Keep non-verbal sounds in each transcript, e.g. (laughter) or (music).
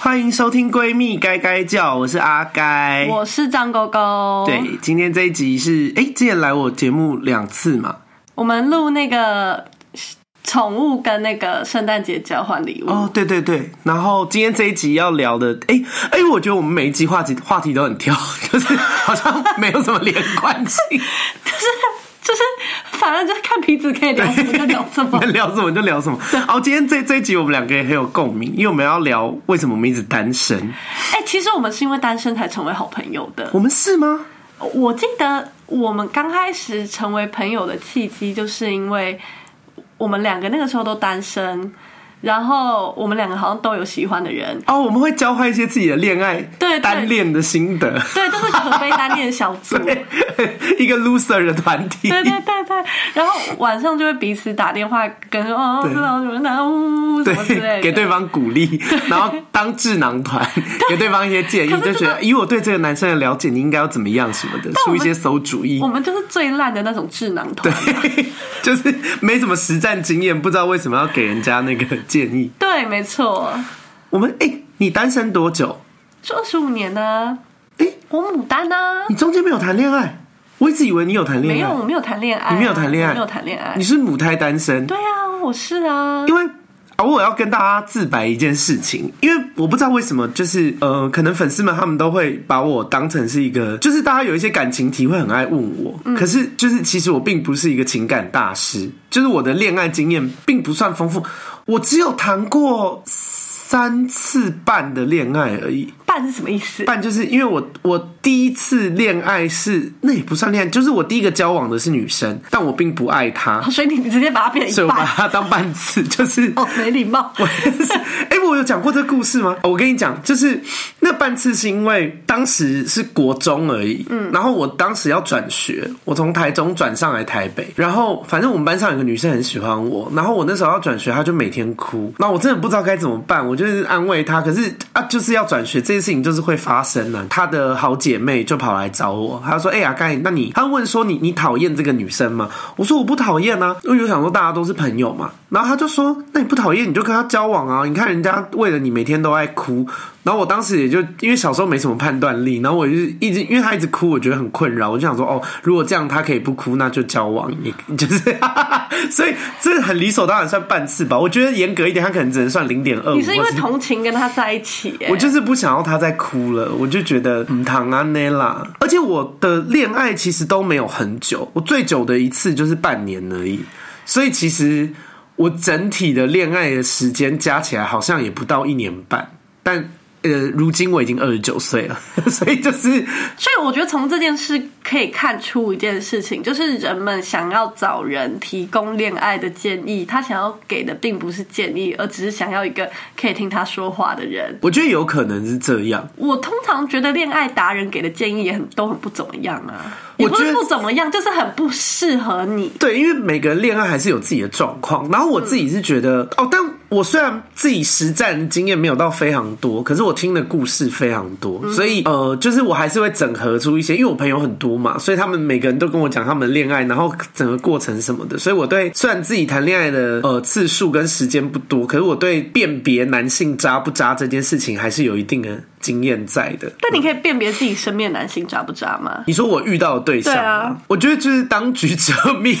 欢迎收听《闺蜜该该叫》，我是阿该，我是张狗狗。对，今天这一集是哎，之前来我节目两次嘛？我们录那个宠物跟那个圣诞节交换礼物。哦，对对对。然后今天这一集要聊的，哎哎，我觉得我们每一集话题话题都很跳，(laughs) 就是好像没有什么连贯性，(laughs) 就是。就是，反正就是看彼此可以聊什么就聊什么，(laughs) 聊什么就聊什么。然后今天这这一集我们两个也很有共鸣，因为我们要聊为什么我们一直单身。哎、欸，其实我们是因为单身才成为好朋友的。我们是吗？我记得我们刚开始成为朋友的契机，就是因为我们两个那个时候都单身。然后我们两个好像都有喜欢的人哦，我们会交换一些自己的恋爱对单恋的心得，对，都是可悲单恋小组，(laughs) 一个 loser 的团体，对对对对。然后晚上就会彼此打电话跟哦，知道什么呢？呜什么之类的，给对方鼓励，然后当智囊团，给对方一些建议，就觉得以我对这个男生的了解，你应该要怎么样什么的，出一些馊主意。我们就是最烂的那种智囊团，对，(laughs) 就是没什么实战经验，不知道为什么要给人家那个。建议对，没错。我们哎、欸，你单身多久？就二十五年呢。哎、欸，我牡丹呢？你中间没有谈恋爱？我一直以为你有谈恋爱。没有，我没有谈恋爱、啊。你没有谈恋爱？没有谈恋爱。你是母胎单身？对啊，我是啊。因为啊，我要跟大家自白一件事情，因为我不知道为什么，就是呃，可能粉丝们他们都会把我当成是一个，就是大家有一些感情题会很爱问我，嗯、可是就是其实我并不是一个情感大师，就是我的恋爱经验并不算丰富。我只有谈过三次半的恋爱而已。半是什么意思？半就是因为我我第一次恋爱是那也不算恋爱，就是我第一个交往的是女生，但我并不爱她，所以你直接把她变成一半，所以我把她当半次，就是哦没礼貌。我哎、欸，我有讲过这个故事吗？我跟你讲，就是那半次是因为当时是国中而已，嗯，然后我当时要转学，我从台中转上来台北，然后反正我们班上有个女生很喜欢我，然后我那时候要转学，她就每天哭，那我真的不知道该怎么办，我就是安慰她，可是啊就是要转学这。事情就是会发生了。她的好姐妹就跑来找我，她说：“哎呀，盖那你……”她问说你：“你讨厌这个女生吗？”我说：“我不讨厌啊，因为我想说大家都是朋友嘛。”然后她就说：“那你不讨厌，你就跟她交往啊！你看人家为了你每天都爱哭。”然后我当时也就因为小时候没什么判断力，然后我就一直因为他一直哭，我觉得很困扰，我就想说：“哦，如果这样他可以不哭，那就交往。(laughs) ”你就是，所以这很理所当然算半次吧？我觉得严格一点，他可能只能算零点二。你是因为同情跟他在一起？我就是不想要他再哭了，我就觉得嗯，唐安内啦。而且我的恋爱其实都没有很久，我最久的一次就是半年而已。所以其实我整体的恋爱的时间加起来好像也不到一年半，但。呃，如今我已经二十九岁了，(laughs) 所以就是，所以我觉得从这件事可以看出一件事情，就是人们想要找人提供恋爱的建议，他想要给的并不是建议，而只是想要一个可以听他说话的人。我觉得有可能是这样。我通常觉得恋爱达人给的建议也很都很不怎么样啊，也不是不怎么样，就是很不适合你。对，因为每个人恋爱还是有自己的状况，然后我自己是觉得，嗯、哦，但。我虽然自己实战经验没有到非常多，可是我听的故事非常多，所以呃，就是我还是会整合出一些，因为我朋友很多嘛，所以他们每个人都跟我讲他们恋爱，然后整个过程什么的，所以我对虽然自己谈恋爱的呃次数跟时间不多，可是我对辨别男性渣不渣这件事情还是有一定的经验在的。但你可以辨别自己身边男性渣不渣吗？你说我遇到的对象，对啊，我觉得就是当局者迷，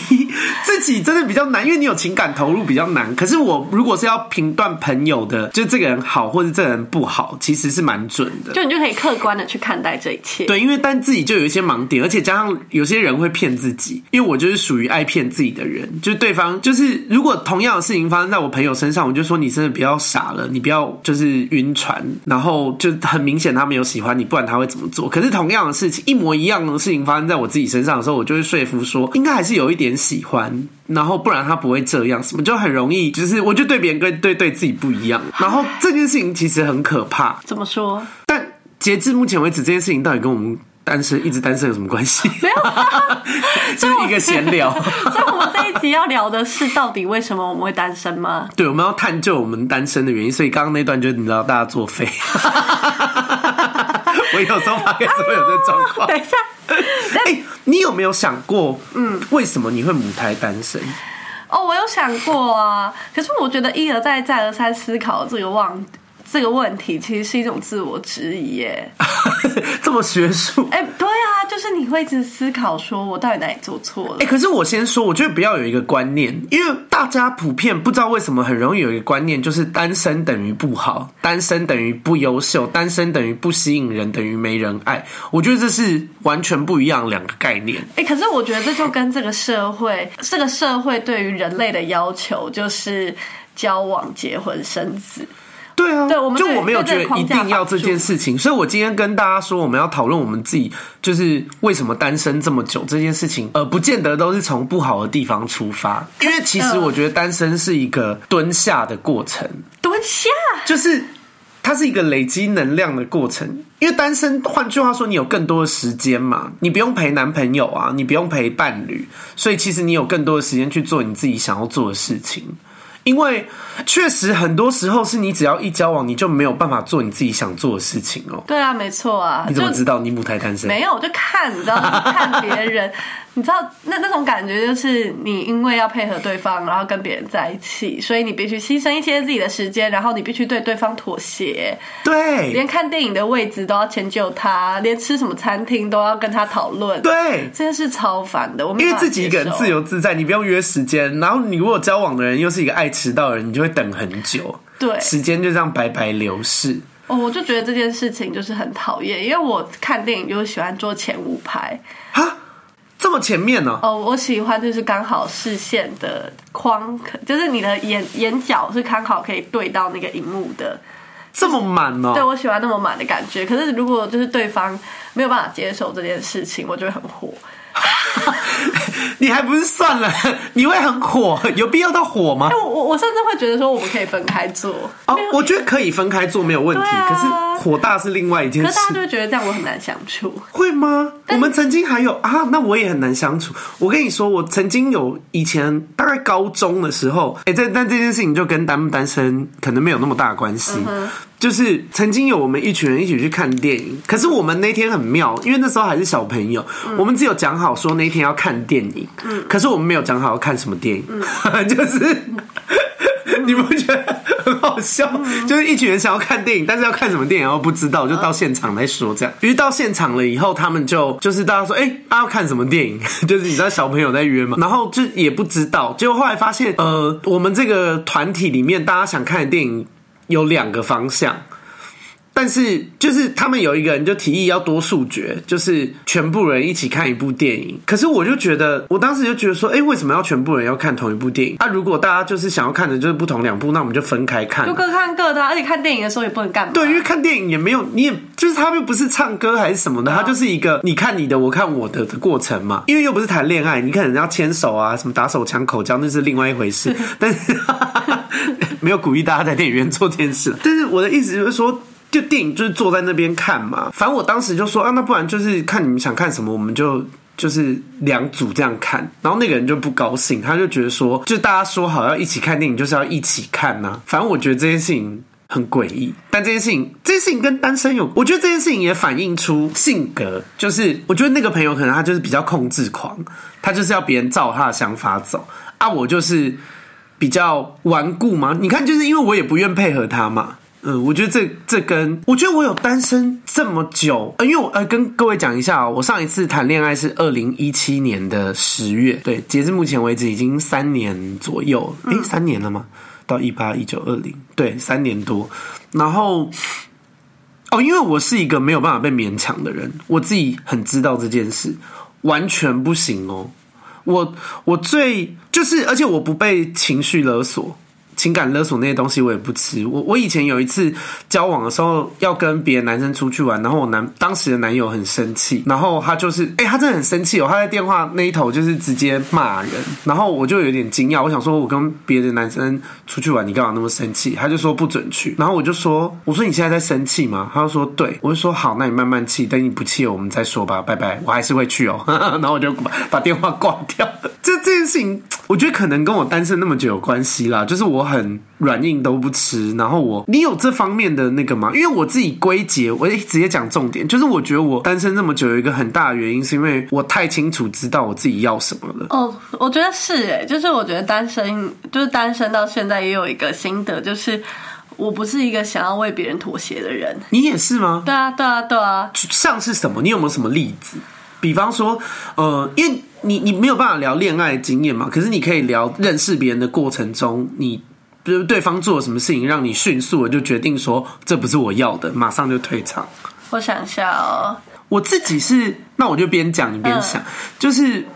自己真的比较难，因为你有情感投入比较难。可是我如果是要评断朋友的，就这个人好或者这个人不好，其实是蛮准的。就你就可以客观的去看待这一切。对，因为但自己就有一些盲点，而且加上有些人会骗自己。因为我就是属于爱骗自己的人，就是对方就是如果同样的事情发生在我朋友身上，我就说你真的不要傻了，你不要就是晕船，然后就很明显他没有喜欢你，不然他会怎么做？可是同样的事情，一模一样的事情发生在我自己身上的时候，我就会说服说应该还是有一点喜欢。然后不然他不会这样，什么就很容易，就是我就对别人跟对对自己不一样。然后这件事情其实很可怕。怎么说？但截至目前为止，这件事情到底跟我们单身一直单身有什么关系？没有，(laughs) 就是一个闲聊。(laughs) 一集要聊的是，到底为什么我们会单身吗？(laughs) 对，我们要探究我们单身的原因。所以刚刚那段就你知道，大家作废。(laughs) 我有时候发现会有这状况。(laughs) 等一下。哎、欸，你有没有想过，嗯，为什么你会母胎单身？哦，我有想过啊，可是我觉得一而再、再而三思考这个问这个问题其实是一种自我质疑耶，(laughs) 这么学术？哎、欸，对啊，就是你会一直思考，说我到底哪里做错了？哎、欸，可是我先说，我觉得不要有一个观念，因为大家普遍不知道为什么很容易有一个观念，就是单身等于不好，单身等于不优秀，单身等于不吸引人，等于没人爱。我觉得这是完全不一样两个概念。哎、欸，可是我觉得这就跟这个社会，这个社会对于人类的要求就是交往、结婚、生子。对啊，对，我们就我没有觉得一定要这件事情，所以我今天跟大家说，我们要讨论我们自己就是为什么单身这么久这件事情，呃，不见得都是从不好的地方出发，因为其实我觉得单身是一个蹲下的过程，蹲下？就是它是一个累积能量的过程，因为单身，换句话说，你有更多的时间嘛，你不用陪男朋友啊，你不用陪伴侣，所以其实你有更多的时间去做你自己想要做的事情。因为确实很多时候是你只要一交往，你就没有办法做你自己想做的事情哦。对啊，没错啊。你怎么知道你母胎单身？没有，我就看，你知道，看别人。(laughs) 你知道那那种感觉，就是你因为要配合对方，然后跟别人在一起，所以你必须牺牲一些自己的时间，然后你必须对对方妥协。对，连看电影的位置都要迁就他，连吃什么餐厅都要跟他讨论。对，这件事超烦的。我们因为自己一个人自由自在，你不用约时间，然后你如果交往的人又是一个爱迟到的人，你就会等很久。对，时间就这样白白流逝。哦，我就觉得这件事情就是很讨厌，因为我看电影就是喜欢坐前五排。哈。这么前面呢？哦，我喜欢就是刚好视线的框，就是你的眼眼角是刚好可以对到那个荧幕的，这么满哦。对，我喜欢那么满的感觉。可是如果就是对方没有办法接受这件事情，我就会很火。(laughs) 你还不是算了？你会很火？有必要到火吗？欸、我我我甚至会觉得说，我们可以分开做。哦，我觉得可以分开做没有问题。啊、可是火大是另外一件事。大家就会觉得这样我很难相处，会吗？我们曾经还有啊，那我也很难相处。我跟你说，我曾经有以前大概高中的时候，哎、欸，这但这件事情就跟单不单身可能没有那么大的关系。嗯就是曾经有我们一群人一起去看电影，可是我们那天很妙，因为那时候还是小朋友，嗯、我们只有讲好说那天要看电影，嗯，可是我们没有讲好要看什么电影，嗯、(laughs) 就是、嗯、你不觉得很好笑？嗯、就是一群人想要看电影，但是要看什么电影然后不知道，就到现场来说这样。于是到现场了以后，他们就就是大家说，哎、欸，啊、要看什么电影？(laughs) 就是你知道小朋友在约嘛，然后就也不知道，结果后来发现，呃，我们这个团体里面大家想看的电影。有两个方向，但是就是他们有一个人就提议要多数决，就是全部人一起看一部电影。可是我就觉得，我当时就觉得说，哎、欸，为什么要全部人要看同一部电影？啊，如果大家就是想要看的就是不同两部，那我们就分开看，就各看各的。而且看电影的时候也不能干嘛。对，因为看电影也没有，你也就是他又不是唱歌还是什么的，他就是一个你看你的，我看我的的过程嘛。因为又不是谈恋爱，你看人家牵手啊，什么打手枪、口交，那是另外一回事。但是。(laughs) 没有鼓励大家在电影院做这件事，但是我的意思就是说，就电影就是坐在那边看嘛。反正我当时就说啊，那不然就是看你们想看什么，我们就就是两组这样看。然后那个人就不高兴，他就觉得说，就大家说好要一起看电影，就是要一起看呐。反正我觉得这件事情很诡异，但这件事情，这件事情跟单身有，我觉得这件事情也反映出性格，就是我觉得那个朋友可能他就是比较控制狂，他就是要别人照他的想法走啊，我就是。比较顽固嘛？你看，就是因为我也不愿配合他嘛。嗯，我觉得这这跟我觉得我有单身这么久，呃，因为我呃跟各位讲一下哦，我上一次谈恋爱是二零一七年的十月，对，截至目前为止已经三年左右，诶、欸，三年了吗？到一八一九二零，对，三年多。然后哦，因为我是一个没有办法被勉强的人，我自己很知道这件事，完全不行哦。我我最就是，而且我不被情绪勒索。情感勒索那些东西我也不吃。我我以前有一次交往的时候，要跟别的男生出去玩，然后我男当时的男友很生气，然后他就是，哎、他真的很生气哦，他在电话那一头就是直接骂人，然后我就有点惊讶，我想说，我跟别的男生出去玩，你干嘛那么生气？他就说不准去，然后我就说，我说你现在在生气吗？他就说对，我就说好，那你慢慢气，等你不气了我们再说吧，拜拜，我还是会去哦，(laughs) 然后我就把把电话挂掉。这这件事情，我觉得可能跟我单身那么久有关系啦，就是我。很软硬都不吃，然后我，你有这方面的那个吗？因为我自己归结，我也直接讲重点，就是我觉得我单身这么久有一个很大的原因，是因为我太清楚知道我自己要什么了。哦，我觉得是诶，就是我觉得单身，就是单身到现在也有一个心得，就是我不是一个想要为别人妥协的人。你也是吗？对啊，对啊，对啊。像是什么？你有没有什么例子？比方说，呃，因为你你没有办法聊恋爱经验嘛，可是你可以聊认识别人的过程中，你比如对方做了什么事情，让你迅速的就决定说这不是我要的，马上就退场。我想一下哦，我自己是，那我就边讲你边想，嗯、就是。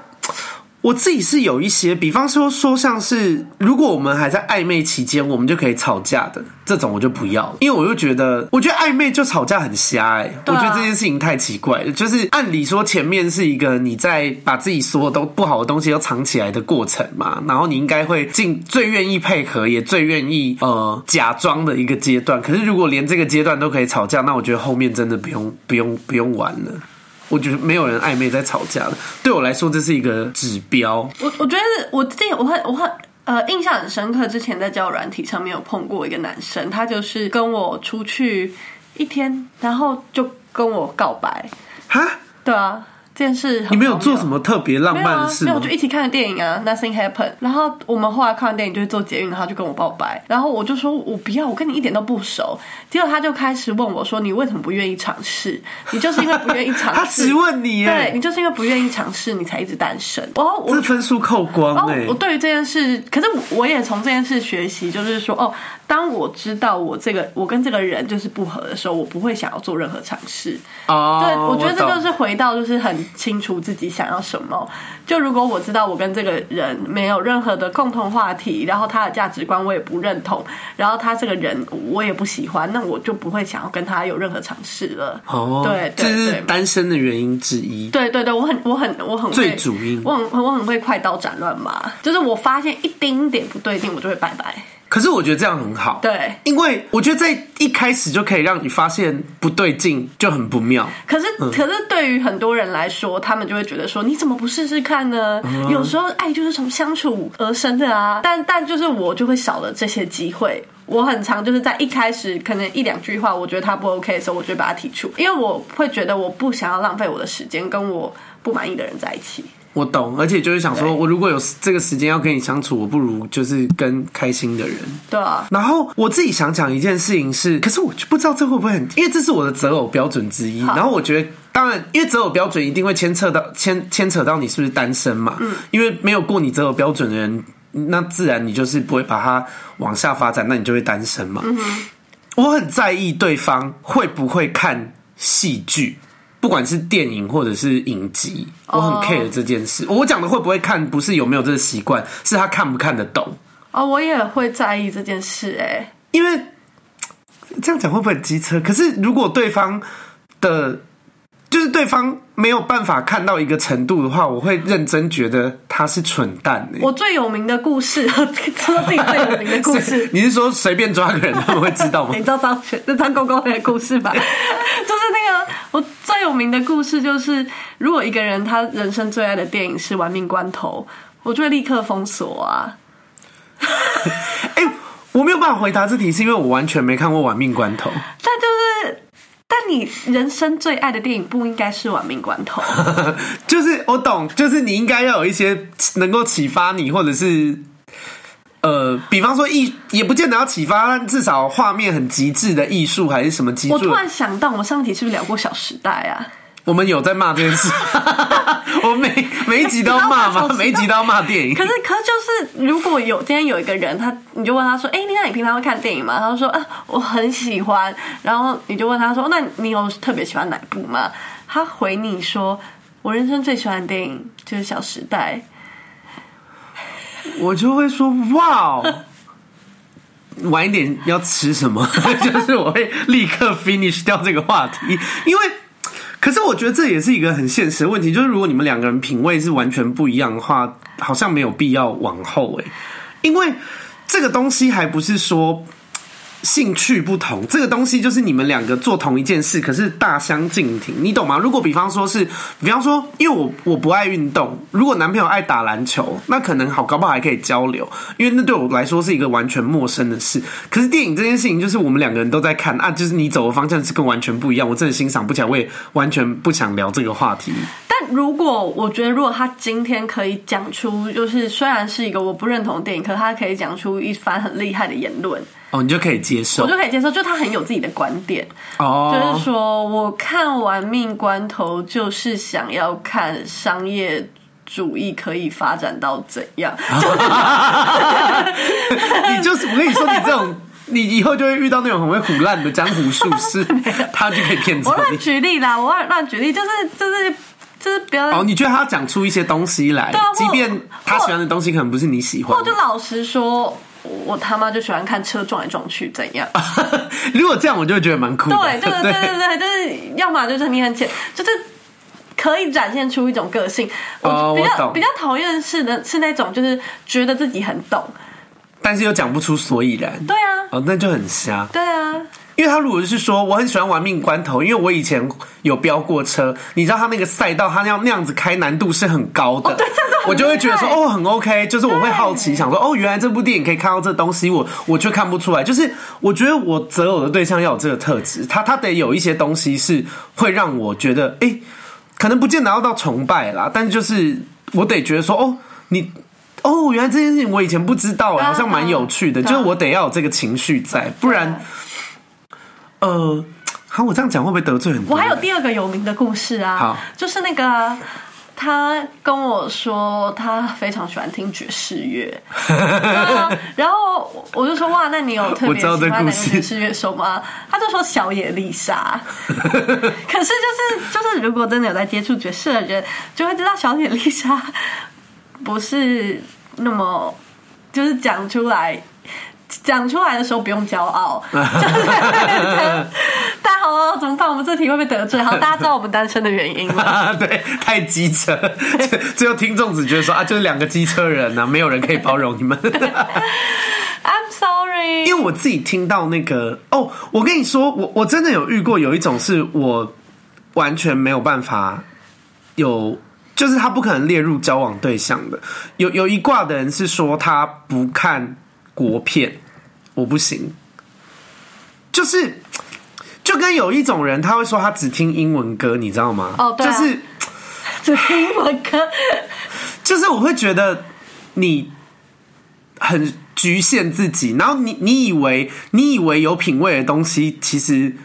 我自己是有一些，比方说说像是，如果我们还在暧昧期间，我们就可以吵架的这种，我就不要，因为我就觉得，我觉得暧昧就吵架很瞎哎、欸，啊、我觉得这件事情太奇怪了。就是按理说前面是一个你在把自己所有都不好的东西都藏起来的过程嘛，然后你应该会尽最愿意配合，也最愿意呃假装的一个阶段。可是如果连这个阶段都可以吵架，那我觉得后面真的不用不用不用玩了。我觉得没有人暧昧在吵架的，对我来说这是一个指标。我我觉得我自己我很我很呃印象很深刻，之前在交友软体上面有碰过一个男生，他就是跟我出去一天，然后就跟我告白。哈？对啊。这件事你没有做什么特别浪漫的事吗？没有，就一起看的电影啊，Nothing Happened。然后我们后来看完电影就是坐捷运，然后就跟我告白。然后我就说我不要，我跟你一点都不熟。结果他就开始问我说：“你为什么不愿意尝试？你就是因为不愿意尝试。(laughs) ”他只问你，对，你就是因为不愿意尝试，你才一直单身。哦，这分数扣光哎！我对于这件事，可是我也从这件事学习，就是说哦。当我知道我这个我跟这个人就是不合的时候，我不会想要做任何尝试。哦，oh, 对，我觉得这就是回到就是很清楚自己想要什么。就如果我知道我跟这个人没有任何的共同话题，然后他的价值观我也不认同，然后他这个人我也不喜欢，那我就不会想要跟他有任何尝试了。哦，oh, 对，对，对，这是单身的原因之一。对对对，我很我很我很会最主因，我很我很会快刀斩乱麻，就是我发现一丁点不对劲，我就会拜拜。可是我觉得这样很好，对，因为我觉得在一开始就可以让你发现不对劲，就很不妙。可是，嗯、可是对于很多人来说，他们就会觉得说，你怎么不试试看呢？嗯、有时候爱就是从相处而生的啊。但但就是我就会少了这些机会。我很常就是在一开始可能一两句话，我觉得他不 OK 的时候，我就把他提出，因为我会觉得我不想要浪费我的时间跟我不满意的人在一起。我懂，而且就是想说，我如果有这个时间要跟你相处，我不如就是跟开心的人。对啊。然后我自己想讲一件事情是，可是我就不知道这会不会很，因为这是我的择偶标准之一。然后我觉得，当然，因为择偶标准一定会牵扯到牵牵扯到你是不是单身嘛。嗯。因为没有过你择偶标准的人，那自然你就是不会把它往下发展，那你就会单身嘛。嗯哼。我很在意对方会不会看戏剧。不管是电影或者是影集，我很 care 这件事。Oh. 我讲的会不会看，不是有没有这个习惯，是他看不看得懂。哦，oh, 我也会在意这件事，哎，因为这样讲会不会很机车？可是如果对方的。就是对方没有办法看到一个程度的话，我会认真觉得他是蠢蛋。我最有名的故事，(laughs) 说自己最有名的故事，(laughs) 你是说随便抓个人他们会知道吗？(laughs) 你知道张学是张公公的故事吧？就是那个我最有名的故事，就是如果一个人他人生最爱的电影是《玩命关头》，我就会立刻封锁啊。哎、欸，我没有办法回答这题，是因为我完全没看过《玩命关头》，(laughs) 但就是。但你人生最爱的电影不应该是《玩命关头》，(laughs) 就是我懂，就是你应该要有一些能够启发你，或者是呃，比方说艺，也不见得要启发，但至少画面很极致的艺术还是什么极致。我突然想到，我们上集是不是聊过《小时代》啊？我们有在骂这件事，(laughs) 我们每每一集都要骂嘛？每一集都要骂电影。可是，可是就是，如果有今天有一个人，他你就问他说：“哎、欸，那你平常会看电影吗？”他就说：“啊，我很喜欢。”然后你就问他说：“那你有特别喜欢哪部吗？”他回你说：“我人生最喜欢的电影就是《小时代》。” (laughs) 我就会说：“哇哦，晚一点要吃什么？” (laughs) 就是我会立刻 finish 掉这个话题，因为。可是我觉得这也是一个很现实的问题，就是如果你们两个人品味是完全不一样的话，好像没有必要往后诶，因为这个东西还不是说。兴趣不同，这个东西就是你们两个做同一件事，可是大相径庭，你懂吗？如果比方说是，比方说，因为我我不爱运动，如果男朋友爱打篮球，那可能好，搞不好还可以交流，因为那对我来说是一个完全陌生的事。可是电影这件事情，就是我们两个人都在看啊，就是你走的方向是跟完全不一样，我真的欣赏不起来，我也完全不想聊这个话题。但如果我觉得，如果他今天可以讲出，就是虽然是一个我不认同电影，可他可以讲出一番很厉害的言论。哦，你就可以接受，我就可以接受，就他很有自己的观点，哦，就是说我看完命关头就是想要看商业主义可以发展到怎样，(laughs) 你就是我跟你说，你这种 (laughs) 你以后就会遇到那种很会唬烂的江湖术士，(laughs) 他就可以骗走我乱举例啦，我乱乱举例，就是就是就是不要哦，你觉得他要讲出一些东西来，即便他喜欢的东西可能不是你喜欢，我就老实说。我他妈就喜欢看车撞来撞去，怎样？(laughs) 如果这样，我就会觉得蛮酷的。对，就是对对 (laughs) 对，就是要么就是你很浅，就是可以展现出一种个性。哦、我比较我比较讨厌是的是那种，就是觉得自己很懂，但是又讲不出所以然。对啊，哦，那就很瞎。对啊。因为他如果是说我很喜欢玩命关头，因为我以前有飙过车，你知道他那个赛道，他要那样子开难度是很高的，哦、对，我就会觉得说哦很 OK，就是我会好奇想说哦原来这部电影可以看到这东西，我我却看不出来，就是我觉得我择偶的对象要有这个特质，他他得有一些东西是会让我觉得哎，可能不见得要到崇拜啦，但就是我得觉得说哦你哦原来这件事情我以前不知道，好像蛮有趣的，啊、就是我得要有这个情绪在，不然。呃，好，我这样讲会不会得罪很多？我还有第二个有名的故事啊，好，就是那个他跟我说他非常喜欢听爵士乐，(laughs) 然后我就说哇，那你有特别喜欢哪个爵士乐手吗？他就说小野丽莎，(laughs) 可是就是就是如果真的有在接触爵士的人，就会知道小野丽莎不是那么就是讲出来。讲出来的时候不用骄傲，就是大家好，怎么办？我们这题会被得罪？好，大家知道我们单身的原因吗？(laughs) 对，太机车，(laughs) 最后听众只觉得说啊，就是两个机车人啊，没有人可以包容你们。(laughs) I'm sorry，因为我自己听到那个哦，我跟你说，我我真的有遇过，有一种是我完全没有办法有，就是他不可能列入交往对象的。有有一卦的人是说他不看国片。我不行，就是就跟有一种人，他会说他只听英文歌，你知道吗？哦，对啊，就是 (laughs) 只听英文歌，(laughs) 就是我会觉得你很局限自己，然后你你以为你以为有品味的东西，其实。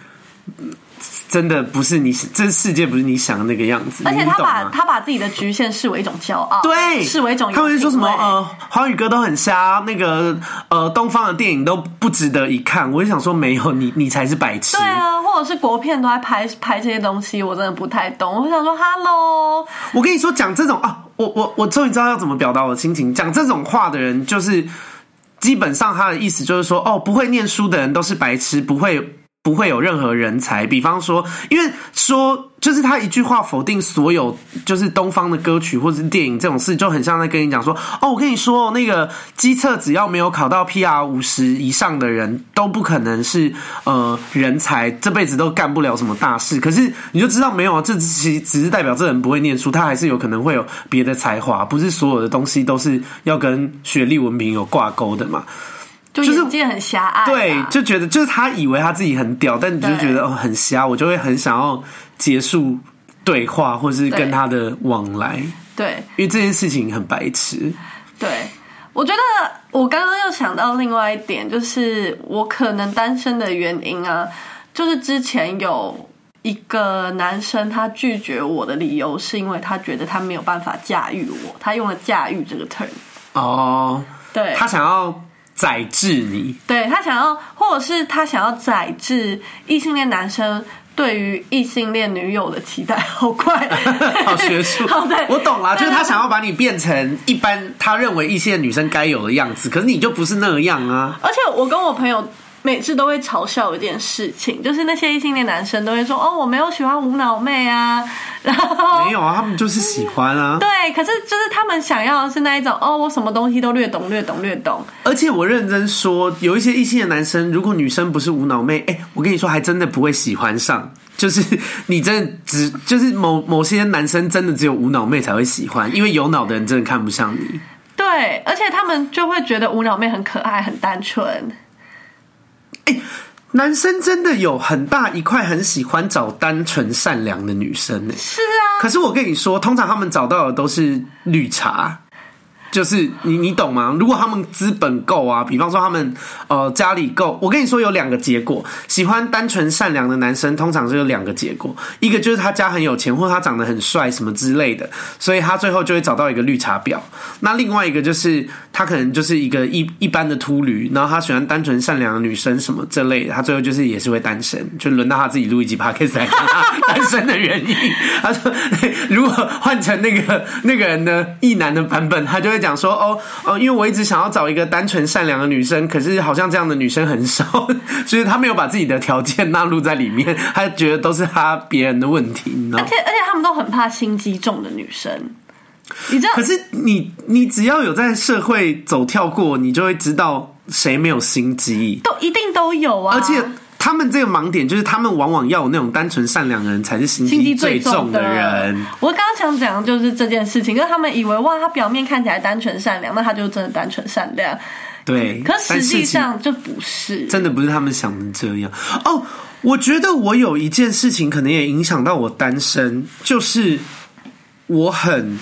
真的不是你，这世界不是你想的那个样子。而且他把他把自己的局限视为一种骄傲，对，视为一种。他们说什么呃，华语歌都很瞎，那个呃，东方的电影都不值得一看。我就想说，没有你，你才是白痴。对啊，或者是国片都在拍拍这些东西，我真的不太懂。我想说，Hello，我跟你说，讲这种啊，我我我终于知道要怎么表达我的心情。讲这种话的人，就是基本上他的意思就是说，哦，不会念书的人都是白痴，不会。不会有任何人才，比方说，因为说就是他一句话否定所有就是东方的歌曲或者是电影这种事，就很像在跟你讲说，哦，我跟你说，那个基测只要没有考到 PR 五十以上的人都不可能是呃人才，这辈子都干不了什么大事。可是你就知道没有啊，这其实只是代表这人不会念书，他还是有可能会有别的才华，不是所有的东西都是要跟学历文凭有挂钩的嘛。就是眼界很狭隘，对，就觉得就是他以为他自己很屌，但你就觉得哦很瞎，我就会很想要结束对话，或是跟他的往来，对，因为这件事情很白痴。对，我觉得我刚刚又想到另外一点，就是我可能单身的原因啊，就是之前有一个男生他拒绝我的理由，是因为他觉得他没有办法驾驭我，他用了“驾驭”这个 term。哦，对，他想要。宰制你，对，他想要，或者是他想要宰制异性恋男生对于异性恋女友的期待，好快，(laughs) 好学术，(laughs) 好对，我懂了，就是他想要把你变成一般他认为异性恋女生该有的样子，可是你就不是那样啊。而且我跟我朋友。每次都会嘲笑一件事情，就是那些异性恋男生都会说：“哦，我没有喜欢无脑妹啊。(laughs) ”然后没有啊，他们就是喜欢啊。对，可是就是他们想要的是那一种哦，我什么东西都略懂、略懂、略懂。而且我认真说，有一些异性的男生，如果女生不是无脑妹，哎，我跟你说，还真的不会喜欢上。就是你真的只就是某某些男生真的只有无脑妹才会喜欢，因为有脑的人真的看不上你。对，而且他们就会觉得无脑妹很可爱、很单纯。欸，男生真的有很大一块很喜欢找单纯善良的女生呢。是啊，可是我跟你说，通常他们找到的都是绿茶，就是你你懂吗？如果他们资本够啊，比方说他们呃家里够，我跟你说有两个结果。喜欢单纯善良的男生，通常是有两个结果，一个就是他家很有钱，或他长得很帅什么之类的，所以他最后就会找到一个绿茶婊。那另外一个就是他可能就是一个一一般的秃驴，然后他喜欢单纯善良的女生什么这类的，他最后就是也是会单身，就轮到他自己录一集 podcast 来单身的原因。他说，如果换成那个那个人的异男的版本，他就会讲说，哦哦，因为我一直想要找一个单纯善良的女生，可是好像这样的女生很少，(laughs) 所以他没有把自己的条件纳入在里面，他觉得都是他别人的问题，你知道？而且而且他们都很怕心机重的女生，你知道？可是你你只要有在社会走跳过，你就会知道谁没有心机，都一定都有啊，而且。他们这个盲点就是，他们往往要有那种单纯善良的人才是心机最重的人。我刚刚想讲的就是这件事情，就是他们以为哇，他表面看起来单纯善良，那他就真的单纯善良。对，可实际上就不是，真的不是他们想的这样。哦，我觉得我有一件事情可能也影响到我单身，就是我很，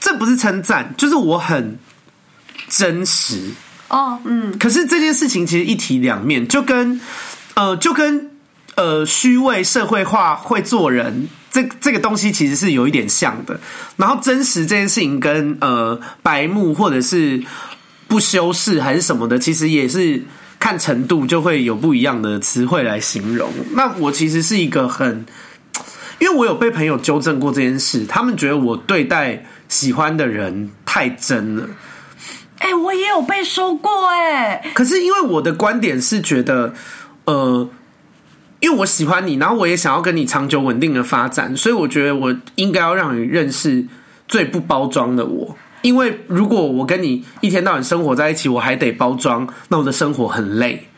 这不是称赞，就是我很真实。哦嗯，可是这件事情其实一体两面，就跟呃，就跟呃，虚伪、社会化、会做人，这这个东西其实是有一点像的。然后真实这件事情跟呃，白目或者是不修饰还是什么的，其实也是看程度就会有不一样的词汇来形容。那我其实是一个很，因为我有被朋友纠正过这件事，他们觉得我对待喜欢的人太真了。哎、我也有被说过哎、可是因为我的观点是觉得，呃，因为我喜欢你，然后我也想要跟你长久稳定的发展，所以我觉得我应该要让你认识最不包装的我。因为如果我跟你一天到晚生活在一起，我还得包装，那我的生活很累。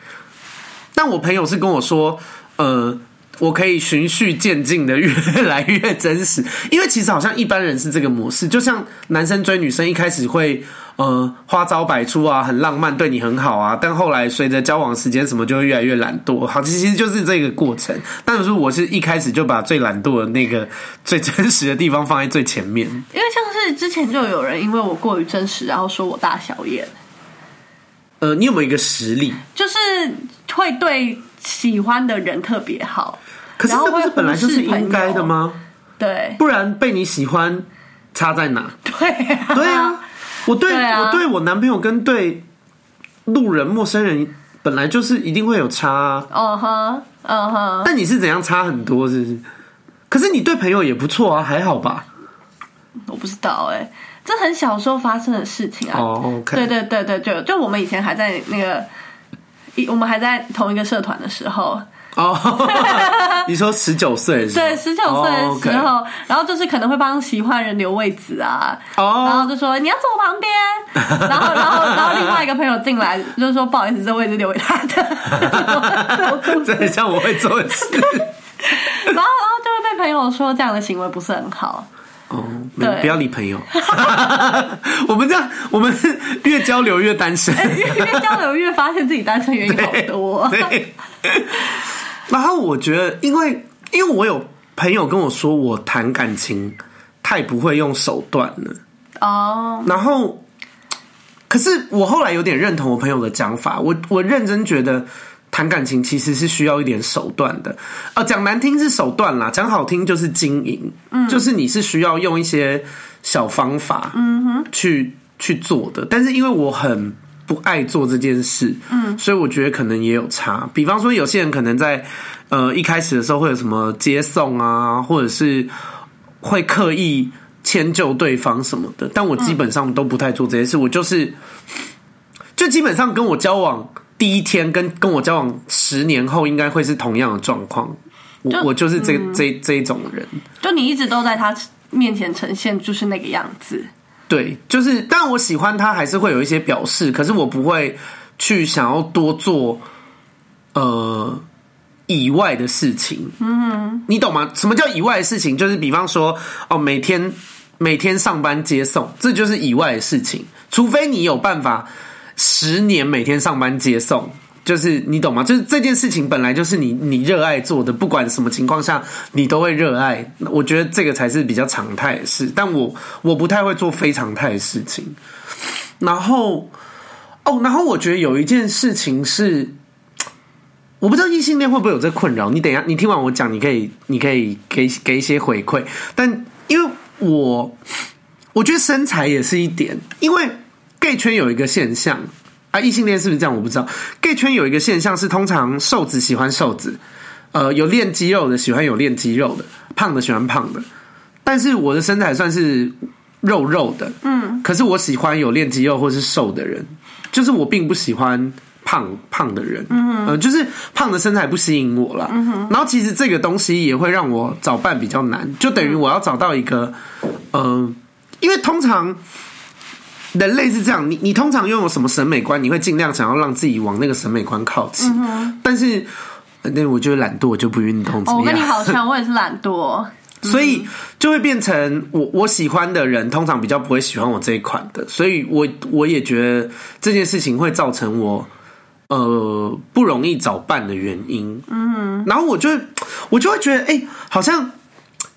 但我朋友是跟我说，呃。我可以循序渐进的越来越真实，因为其实好像一般人是这个模式，就像男生追女生一开始会呃花招百出啊，很浪漫，对你很好啊，但后来随着交往时间什么就会越来越懒惰，好，其实就是这个过程。但是我是一开始就把最懒惰的那个最真实的地方放在最前面，(laughs) 因为像是之前就有人因为我过于真实，然后说我大小眼。呃，你有没有一个实例？就是会对喜欢的人特别好。可是这不是本来就是应该的吗？对，不然被你喜欢差在哪？对啊，对啊，我对，我对我男朋友跟对路人、陌生人本来就是一定会有差啊。嗯哼，嗯哼。但你是怎样差很多？是不是？可是你对朋友也不错啊，还好吧？我不知道哎、欸，这很小时候发生的事情啊。哦。对对对对，就就我们以前还在那个，我们还在同一个社团的时候。哦，(laughs) 你说十九岁对，十九岁的时候，oh. 然后就是可能会帮喜欢人留位置啊，oh. 然后就说你要坐我旁边，(laughs) 然后然后然后另外一个朋友进来，就是说不好意思，这位置留给他的，(laughs) 这很像我会做的事，然后然后就会被朋友说这样的行为不是很好，哦，oh, 对，不要理朋友，(laughs) 我们这样，我们越交流越单身，越 (laughs) 越交流越发现自己单身原因好多，(laughs) 对。然后我觉得，因为因为我有朋友跟我说，我谈感情太不会用手段了哦。Oh. 然后，可是我后来有点认同我朋友的讲法。我我认真觉得谈感情其实是需要一点手段的。呃，讲难听是手段啦，讲好听就是经营。嗯，就是你是需要用一些小方法，嗯哼，去去做的。但是因为我很。不爱做这件事，嗯，所以我觉得可能也有差。比方说，有些人可能在呃一开始的时候会有什么接送啊，或者是会刻意迁就对方什么的。但我基本上都不太做这些事。我就是，就基本上跟我交往第一天跟跟我交往十年后，应该会是同样的状况。我我就是这这这一种人。就你一直都在他面前呈现就是那个样子。对，就是，但我喜欢他，还是会有一些表示，可是我不会去想要多做呃以外的事情。嗯，你懂吗？什么叫以外的事情？就是比方说，哦，每天每天上班接送，这就是以外的事情。除非你有办法十年每天上班接送，就是你懂吗？就是这件事情本来就是你你热爱做的，不管什么情况下你都会热爱。我觉得这个才是比较常态的事，但我我不太会做非常态的事情。然后哦，然后我觉得有一件事情是，我不知道异性恋会不会有这困扰。你等一下，你听完我讲，你可以你可以给给一些回馈。但因为我我觉得身材也是一点，因为 gay 圈有一个现象。啊，异性恋是不是这样？我不知道。gay 圈有一个现象是，通常瘦子喜欢瘦子，呃，有练肌肉的喜欢有练肌肉的，胖的喜欢胖的。但是我的身材算是肉肉的，嗯，可是我喜欢有练肌肉或是瘦的人，就是我并不喜欢胖胖的人，嗯哼，呃，就是胖的身材不吸引我了。嗯，然后其实这个东西也会让我找伴比较难，就等于我要找到一个，嗯、呃，因为通常。人类是这样，你你通常拥有什么审美观，你会尽量想要让自己往那个审美观靠近。嗯、但是，那我就懒惰，我就不运动。我跟你好像，我也是懒惰，(laughs) 所以就会变成我我喜欢的人，通常比较不会喜欢我这一款的。所以我我也觉得这件事情会造成我呃不容易找伴的原因。嗯，然后我就我就会觉得，哎、欸，好像。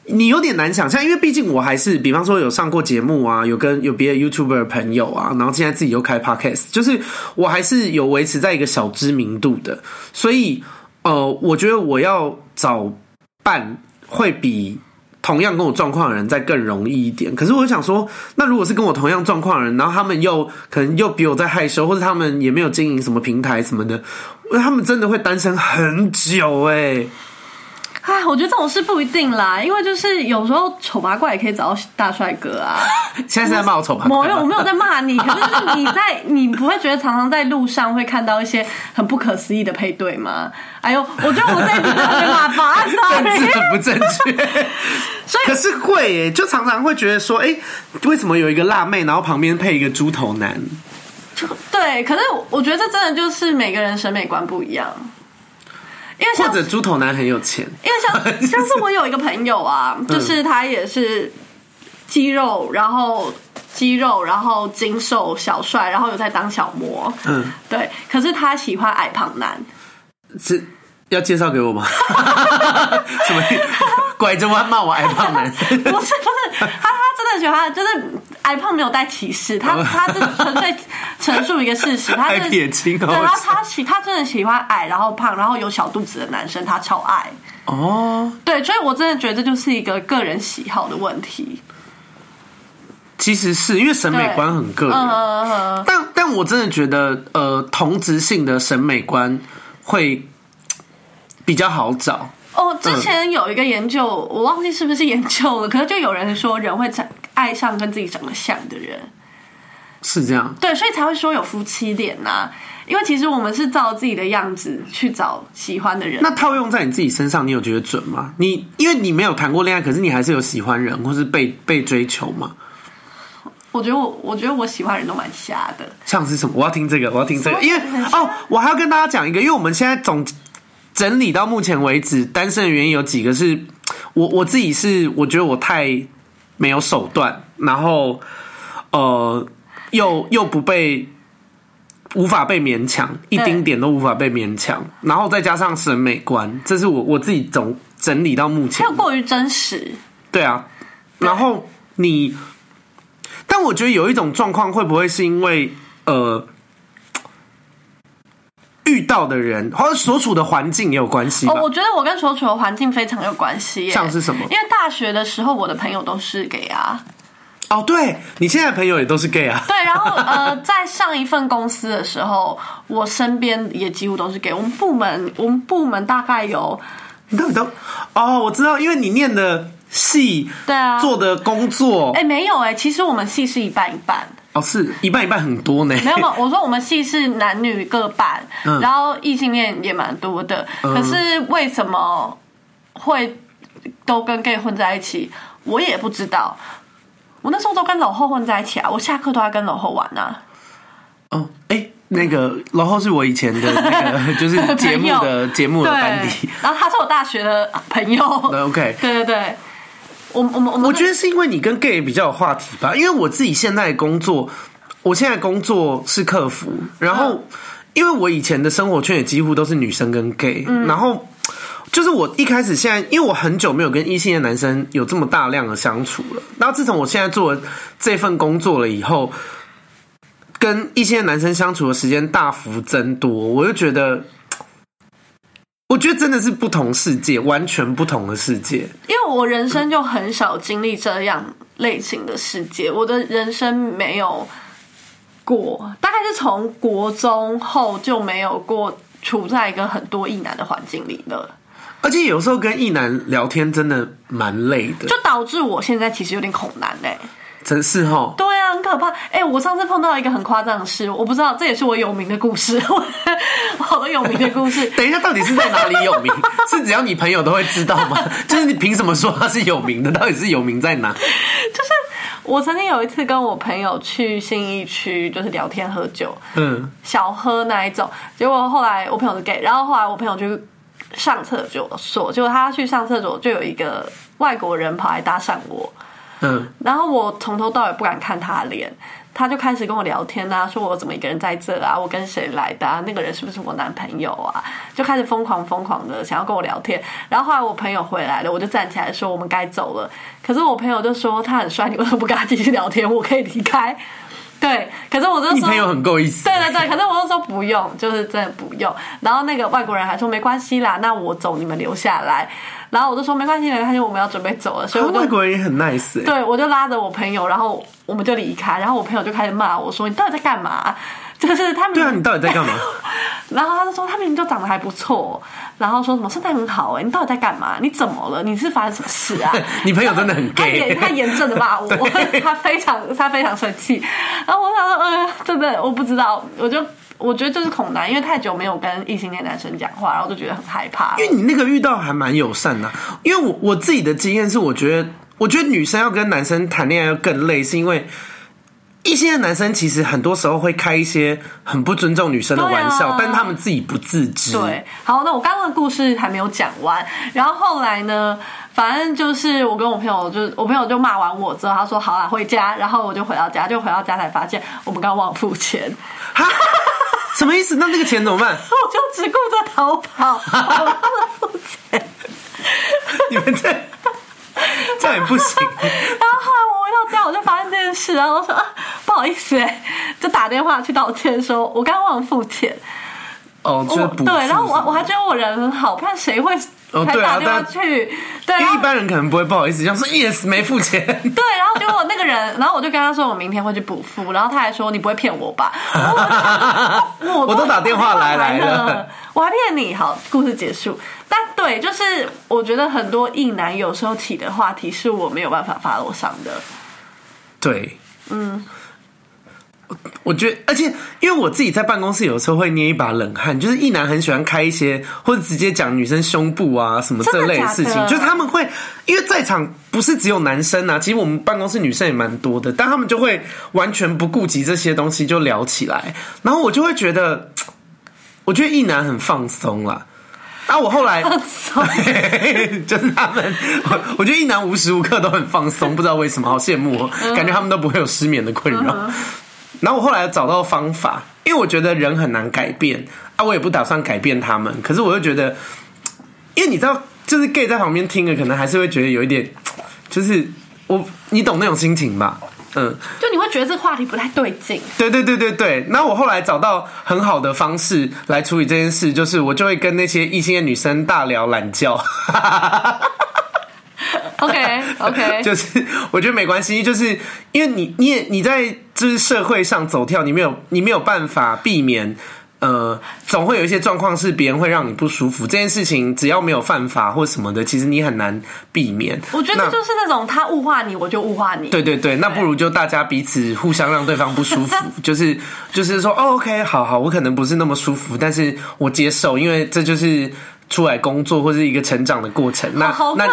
你有点难想象，因为毕竟我还是，比方说有上过节目啊，有跟有别的 YouTuber 的朋友啊，然后现在自己又开 Podcast，就是我还是有维持在一个小知名度的，所以呃，我觉得我要找伴会比同样跟我状况的人再更容易一点。可是我想说，那如果是跟我同样状况的人，然后他们又可能又比我在害羞，或者他们也没有经营什么平台什么的，他们真的会单身很久哎、哎，我觉得这种事不一定啦，因为就是有时候丑八怪也可以找到大帅哥啊。(laughs) 现在是在骂我丑八怪？没有，我没有在骂你。(laughs) 可是你在，你不会觉得常常在路上会看到一些很不可思议的配对吗？哎呦，我觉得我在这边骂八卦，(laughs) 政治很不正确。所以可是会耶，就常常会觉得说，哎，为什么有一个辣妹，然后旁边配一个猪头男？对，可是我觉得这真的就是每个人审美观不一样。因为或者猪头男很有钱，因为像 (laughs) 像是我有一个朋友啊，就是他也是肌肉，然后肌肉，然后精瘦小帅，然后有在当小模，嗯，对。可是他喜欢矮胖男，是要介绍给我吗？(laughs) 什么拐着弯骂我矮胖男？(laughs) 不是不是，他他真的喜欢，就是。矮胖没有带歧视，他他是纯粹陈述一个事实，他 (laughs) 是对他他喜他真的喜欢矮然后胖然后有小肚子的男生，他超爱哦。对，所以我真的觉得这就是一个个人喜好的问题。其实是因为审美观很个人，嗯、但但我真的觉得呃，同质性的审美观会比较好找。哦，之前有一个研究，嗯、我忘记是不是研究了，可是就有人说人会长。爱上跟自己长得像的人，是这样。对，所以才会说有夫妻脸呐、啊。因为其实我们是照自己的样子去找喜欢的人。那套用在你自己身上，你有觉得准吗？你因为你没有谈过恋爱，可是你还是有喜欢人或是被被追求吗？我觉得我我觉得我喜欢人都蛮瞎的。像是什么？我要听这个，我要听这个，因为哦，我还要跟大家讲一个，因为我们现在总整理到目前为止单身的原因有几个是，是 (tsk) 我我自己是我觉得我太。没有手段，然后呃，又又不被无法被勉强，一丁点都无法被勉强，然后再加上审美观，这是我我自己总整理到目前，又过于真实。对啊，然后你，但我觉得有一种状况，会不会是因为呃，遇到的人或者所处的环境也有关系？哦，我觉得我跟所处的环境非常有关系。像是什么？因为大学的时候，我的朋友都是 gay 啊。哦，对，你现在朋友也都是 gay 啊。对，然后呃，在上一份公司的时候，我身边也几乎都是 gay。我们部门，我们部门大概有，你到底都哦，我知道，因为你念的系，对啊，做的工作，哎，没有哎，其实我们系是一半一半。哦，是一半一半很多呢。没有没有，我说我们系是男女各半，嗯、然后异性恋也蛮多的。嗯、可是为什么会都跟 gay 混在一起？我也不知道。我那时候都跟老后混在一起啊，我下课都在跟老后玩啊。哦，哎、欸，那个老后是我以前的那个 (laughs) 就是节目的节目的班底，然后他是我大学的朋友。OK，对对对。我我我我觉得是因为你跟 gay 比较有话题吧，因为我自己现在工作，我现在工作是客服，然后因为我以前的生活圈也几乎都是女生跟 gay，、嗯、然后就是我一开始现在，因为我很久没有跟异性的男生有这么大量的相处了。然后自从我现在做这份工作了以后，跟异性的男生相处的时间大幅增多，我就觉得，我觉得真的是不同世界，完全不同的世界。因为我人生就很少经历这样类型的世界，我的人生没有。过大概是从国中后就没有过处在一个很多异男的环境里了，而且有时候跟异男聊天真的蛮累的，就导致我现在其实有点恐男嘞、欸，真是齁，对啊，很可怕哎、欸！我上次碰到一个很夸张的事，我不知道这也是我有名的故事，我 (laughs) 好多有名的故事。(laughs) 等一下，到底是在哪里有名？(laughs) 是只要你朋友都会知道吗？就是你凭什么说他是有名的？到底是有名在哪？就是。我曾经有一次跟我朋友去信义区，就是聊天喝酒，嗯，小喝那一种。结果后来我朋友是 gay，然后后来我朋友就上厕所，结果他去上厕所，就有一个外国人跑来搭讪我，嗯，然后我从头到尾不敢看他的脸。他就开始跟我聊天啊，说我怎么一个人在这啊？我跟谁来的啊？那个人是不是我男朋友啊？就开始疯狂疯狂的想要跟我聊天。然后后来我朋友回来了，我就站起来说我们该走了。可是我朋友就说他很帅，你为什么不跟他继续聊天？我可以离开。对，可是我就说你朋友很够意思。对对对，可是我就说不用，就是真的不用。然后那个外国人还说没关系啦，那我走，你们留下来。然后我就说没关系，没关系，我们要准备走了。所以我外国人也很 nice，欸。对，我就拉着我朋友，然后我们就离开。然后我朋友就开始骂我说：“你到底在干嘛？”就是他们对啊，你到底在干嘛？(laughs) 然后他就说：“他明明就长得还不错。”然后说什么身材很好哎，欸，你到底在干嘛？你怎么了？你是发生什么事啊？(laughs) 你朋友真的很 gay，他严正的骂我，(laughs) 他非常他非常生气。然后我想说，呃，真的我不知道，我就。我觉得这是恐男，因为太久没有跟异性恋男生讲话，然后就觉得很害怕。因为你那个遇到还蛮友善的，因为我我自己的经验是，我觉得我觉得女生要跟男生谈恋爱要更累，是因为异性恋男生其实很多时候会开一些很不尊重女生的玩笑，啊、但他们自己不自知。对，好，那我刚刚的故事还没有讲完，然后后来呢，反正就是我跟我朋友就，就我朋友就骂完我之后，他说好啦，回家，然后我就回到家，就回到家才发现我们刚忘付钱。什么意思？那那个钱怎么办？(laughs) 我就只顾着逃跑，(laughs) 我忘了付钱。你们这这样也不行。(laughs) 然后后来我回到家，我就发现这件事，然后我说、啊、不好意思，哎，就打电话去道歉，说我刚刚忘了付钱。哦，对，然后我我还觉得我人很好，不然谁会？哦，对啊，但去，对，因为一般人可能不会不好意思，这样说 yes 没付钱。(laughs) 对，然后结果那个人，然后我就跟他说我明天会去补付，然后他还说你不会骗我吧？(laughs) 我我，都打电话来来了，我还骗你。好，故事结束。但对，就是我觉得很多异男有时候起的话题是我没有办法 follow 上的。对，嗯。我觉得，而且因为我自己在办公室有时候会捏一把冷汗，就是一男很喜欢开一些或者直接讲女生胸部啊什么这类的事情，就是他们会因为在场不是只有男生啊，其实我们办公室女生也蛮多的，但他们就会完全不顾及这些东西就聊起来，然后我就会觉得，我觉得一男很放松啦。啊，我后来 (laughs) 就是他们，我我觉得一男无时无刻都很放松，不知道为什么，好羡慕哦，感觉他们都不会有失眠的困扰。然后我后来找到方法，因为我觉得人很难改变啊，我也不打算改变他们。可是我又觉得，因为你知道，就是 gay 在旁边听了，可能还是会觉得有一点，就是我你懂那种心情吧？嗯，就你会觉得这个话题不太对劲。对对对对对。那我后来找到很好的方式来处理这件事，就是我就会跟那些异性的女生大聊懒觉。OK OK，(laughs) 就是我觉得没关系，就是因为你你也你在就是社会上走跳，你没有你没有办法避免，呃，总会有一些状况是别人会让你不舒服。这件事情只要没有犯法或什么的，其实你很难避免。我觉得就是那种他物化你，我就物化你。对对对，那不如就大家彼此互相让对方不舒服，(laughs) 就是就是说，哦，OK，好好，我可能不是那么舒服，但是我接受，因为这就是。出来工作或是一个成长的过程，那那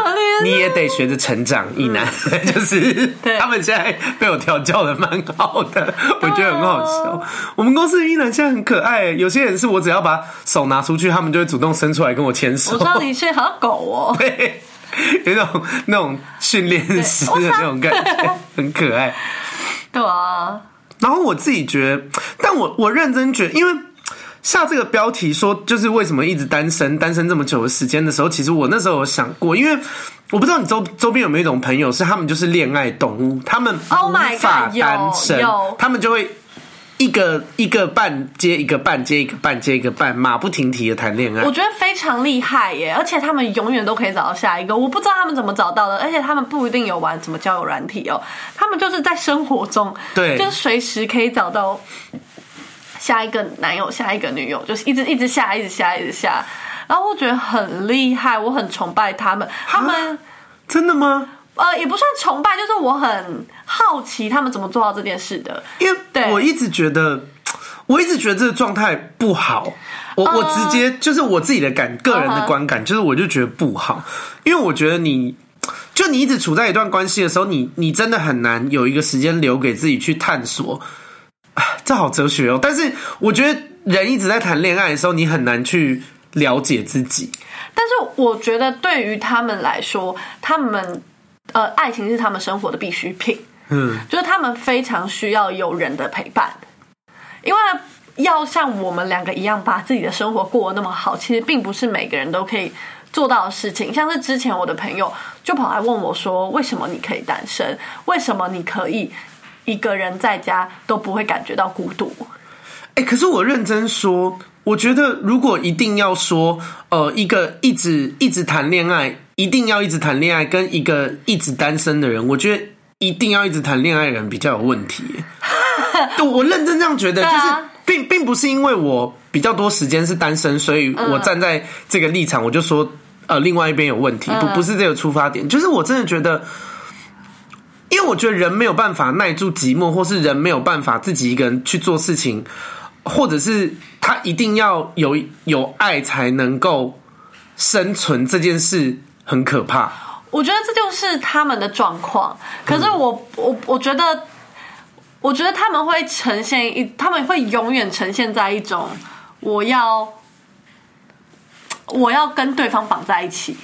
你也得学着成长。一男、嗯、(laughs) 就是他们现在被我调教的蛮好的，我觉得很好笑。我们公司的异男现在很可爱，有些人是我只要把手拿出去，他们就会主动伸出来跟我牵手。我知道你是好像狗哦，(laughs) 对，有那种那种训练师的那种感觉，(laughs) 很可爱。对啊，然后我自己觉得，但我我认真觉得，因为。下这个标题说，就是为什么一直单身，单身这么久的时间的时候，其实我那时候有想过，因为我不知道你周周边有没有一种朋友，是他们就是恋爱动物，他们无法单身，oh、God, 他们就会一个一个半接一个半接一个半接一个半，马不停蹄的谈恋爱。我觉得非常厉害耶，而且他们永远都可以找到下一个。我不知道他们怎么找到的，而且他们不一定有玩什么交友软体哦，他们就是在生活中，对，就是随时可以找到。下一个男友，下一个女友，就是一直一直下，一直下，一直下。然后我觉得很厉害，我很崇拜他们。他们真的吗？呃，也不算崇拜，就是我很好奇他们怎么做到这件事的。因为我一直觉得，我一直觉得这个状态不好。我、呃、我直接就是我自己的感个人的观感，就是我就觉得不好。因为我觉得你，就你一直处在一段关系的时候，你你真的很难有一个时间留给自己去探索。(sighs) 这好哲学哦！但是我觉得人一直在谈恋爱的时候，你很难去了解自己。但是我觉得对于他们来说，他们呃，爱情是他们生活的必需品。嗯，就是他们非常需要有人的陪伴，因为要像我们两个一样把自己的生活过得那么好，其实并不是每个人都可以做到的事情。像是之前我的朋友就跑来问我说：“为什么你可以单身？为什么你可以？”一个人在家都不会感觉到孤独。哎，可是我认真说，我觉得如果一定要说，呃，一个一直一直谈恋爱，一定要一直谈恋爱，跟一个一直单身的人，我觉得一定要一直谈恋爱的人比较有问题。(laughs) 我认真这样觉得，就是并并不是因为我比较多时间是单身，所以我站在这个立场，我就说，呃，另外一边有问题，不不是这个出发点，就是我真的觉得。因为我觉得人没有办法耐住寂寞，或是人没有办法自己一个人去做事情，或者是他一定要有有爱才能够生存，这件事很可怕。我觉得这就是他们的状况。可是我、我我觉得，我觉得他们会呈现一，他们会永远呈现在一种我要我要跟对方绑在一起。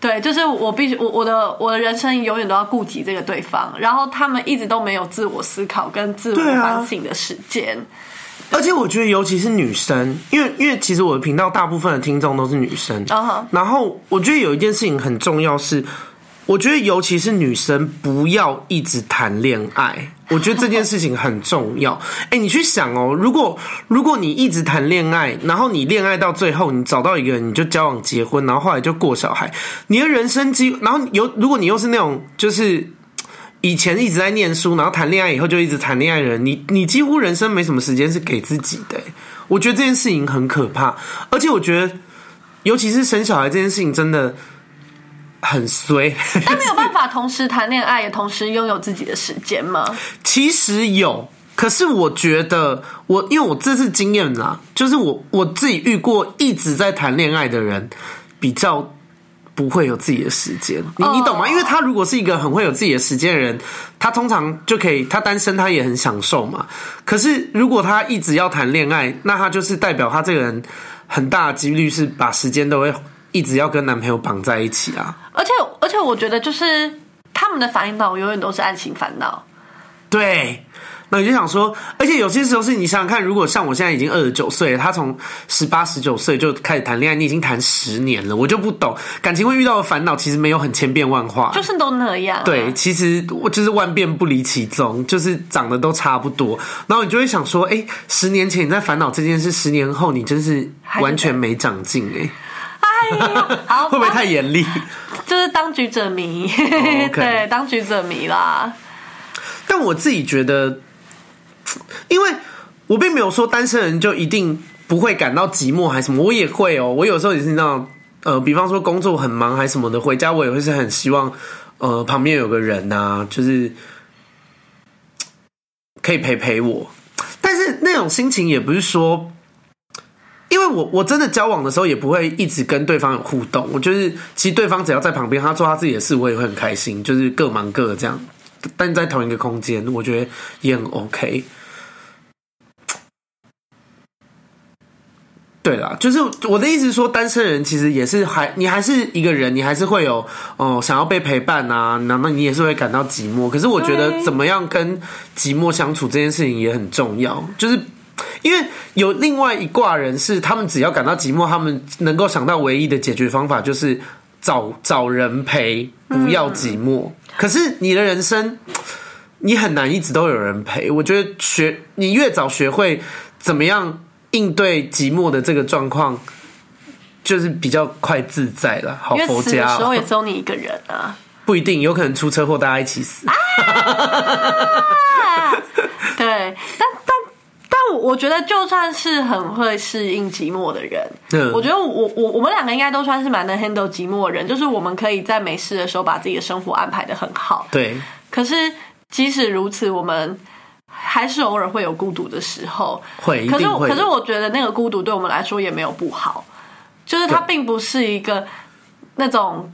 对，就是我必须我我的我的人生永远都要顾及这个对方，然后他们一直都没有自我思考跟自我反省的时间。而且我觉得，尤其是女生，因为因为其实我的频道大部分的听众都是女生，uh-huh. 然后我觉得有一件事情很重要是。我觉得，尤其是女生，不要一直谈恋爱。我觉得这件事情很重要。(laughs) 哎，你去想哦，如果如果你一直谈恋爱，然后你恋爱到最后，你找到一个人，你就交往结婚，然后后来就过小孩，你的人生几乎，然后有如果你又是那种就是以前一直在念书，然后谈恋爱以后就一直谈恋爱的人，你你几乎人生没什么时间是给自己的。我觉得这件事情很可怕，而且我觉得，尤其是生小孩这件事情，真的。很衰，(laughs) 但没有办法同时谈恋爱，也同时拥有自己的时间吗？其实有，可是我觉得我因为我这次经验啦，就是我我自己遇过一直在谈恋爱的人，比较不会有自己的时间。你你懂吗？因为他如果是一个很会有自己的时间的人，他通常就可以，他单身他也很享受嘛。可是如果他一直要谈恋爱，那他就是代表他这个人很大的几率是把时间都会。一直要跟男朋友绑在一起啊！而且，而且，我觉得就是他们的烦恼永远都是爱情烦恼。对，那你就想说，而且有些时候是你想想看，如果像我现在已经二十九岁了，他从十八、十九岁就开始谈恋爱，你已经谈十年了，我就不懂感情会遇到的烦恼，其实没有很千变万化，就是都那样啊。对，其实我就是万变不离其宗，就是长得都差不多。然后你就会想说，哎，十年前你在烦恼这件事，十年后你真是完全没长进哎。好，会不会太严厉？就是当局者迷，oh. (laughs) 对，当局者迷啦。但我自己觉得，因为我并没有说单身人就一定不会感到寂寞还是什么，我也会哦。我有时候也是那种，呃，比方说工作很忙还是什么的，回家我也会是很希望，呃，旁边有个人啊，就是可以陪陪我。但是那种心情也不是说。因为我我真的交往的时候也不会一直跟对方有互动，我就是其实对方只要在旁边，他做他自己的事，我也会很开心，就是各忙各的这样，但在同一个空间，我觉得也很 OK。对啦，就是我的意思是说，单身人其实也是还你还是一个人，你还是会有哦想要被陪伴啊，那么你也是会感到寂寞。可是我觉得怎么样跟寂寞相处这件事情也很重要，就是。因为有另外一挂人是，他们只要感到寂寞，他们能够想到唯一的解决方法就是找找人陪，不要寂寞。嗯、可是你的人生，你很难一直都有人陪。我觉得学你越早学会怎么样应对寂寞的这个状况，就是比较快自在了。好佛家，的时候也只有你一个人啊，(laughs) 不一定，有可能出车祸，大家一起死。啊、(laughs) 对，但但。但我觉得，就算是很会适应寂寞的人，嗯、我觉得我我我们两个应该都算是蛮能 handle 寂寞的人，就是我们可以在没事的时候把自己的生活安排的很好。对。可是即使如此，我们还是偶尔会有孤独的时候。会。可是可是，我觉得那个孤独对我们来说也没有不好，就是它并不是一个那种。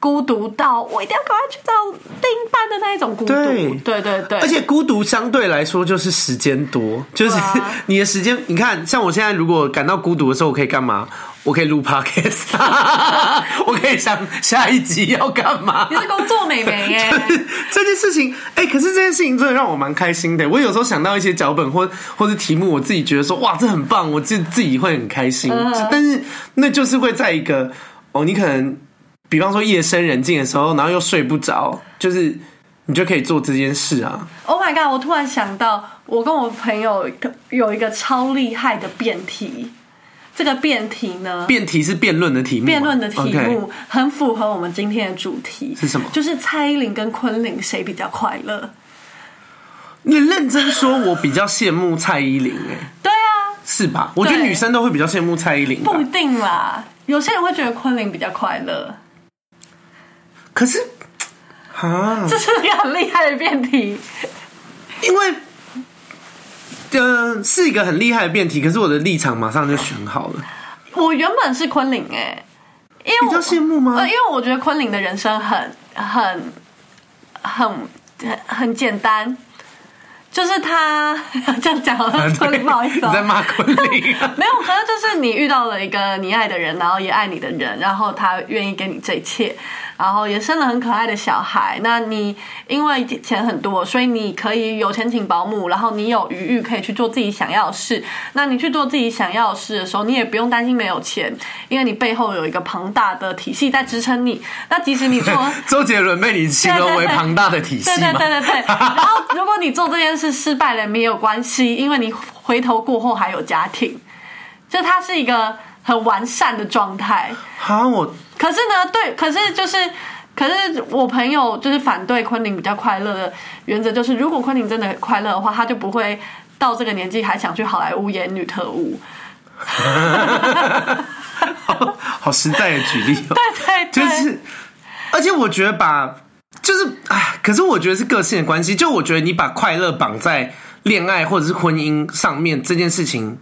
孤独到我一定要赶快去找另一半的那一种孤独，对对对对，而且孤独相对来说就是时间多，就是你的时间，你看，像我现在如果感到孤独的时候，我可以干嘛？我可以录 (laughs) podcast，我可以想下一集要干嘛？你是工作美眉耶？(laughs) 这件事情，哎，可是这件事情真的让我蛮开心的。我有时候想到一些脚本或或是题目，我自己觉得说，哇，这很棒，我自自己会很开心。但是那就是会在一个哦，你可能。比方说夜深人静的时候，然后又睡不着，就是你就可以做这件事啊。Oh my god！我突然想到，我跟我朋友有一个超厉害的辩题。这个辩题呢？辩题是辩论的题目。辩论的题目 Okay 很符合我们今天的主题是什么？就是蔡依林跟昆凌谁比较快乐？你认真说，我比较羡慕蔡依林哎。对啊，是吧？我觉得女生都会比较羡慕蔡依林。不一定啦，有些人会觉得昆凌比较快乐。可是，啊，这是一个很厉害的辩题，因为，呃，是一个很厉害的辩题。可是我的立场马上就选好了。我原本是昆凌哎，因为我比较羡慕吗？呃，因为我觉得昆凌的人生很、很、很、很简单。就是他 (laughs) 这样讲，昆凌不好意思，(laughs) 你在骂昆凌？(laughs) 没有，可能就是你遇到了一个你爱的人，然后也爱你的人，然后他愿意给你这一切。然后也生了很可爱的小孩，那你因为钱很多，所以你可以有钱请保姆，然后你有余裕可以去做自己想要的事。那你去做自己想要的事的时候，你也不用担心没有钱，因为你背后有一个庞大的体系在支撑你。那即使你做 (laughs) 周杰伦被你形容为庞大的体系，对对对对对。然后如果你做这件事失败了，没有关系，因为你回头过后还有家庭，就它是一个很完善的状态。好，我。可是呢，对，可是就是，可是我朋友就是反对昆凌比较快乐的原则，就是如果昆凌真的快乐的话，他就不会到这个年纪还想去好莱坞演女特务。(laughs) 好，好实在的举例。对对对，就是，而且我觉得把就是哎，可是我觉得是个性的关系。就我觉得你把快乐绑在恋爱或者是婚姻上面这件事情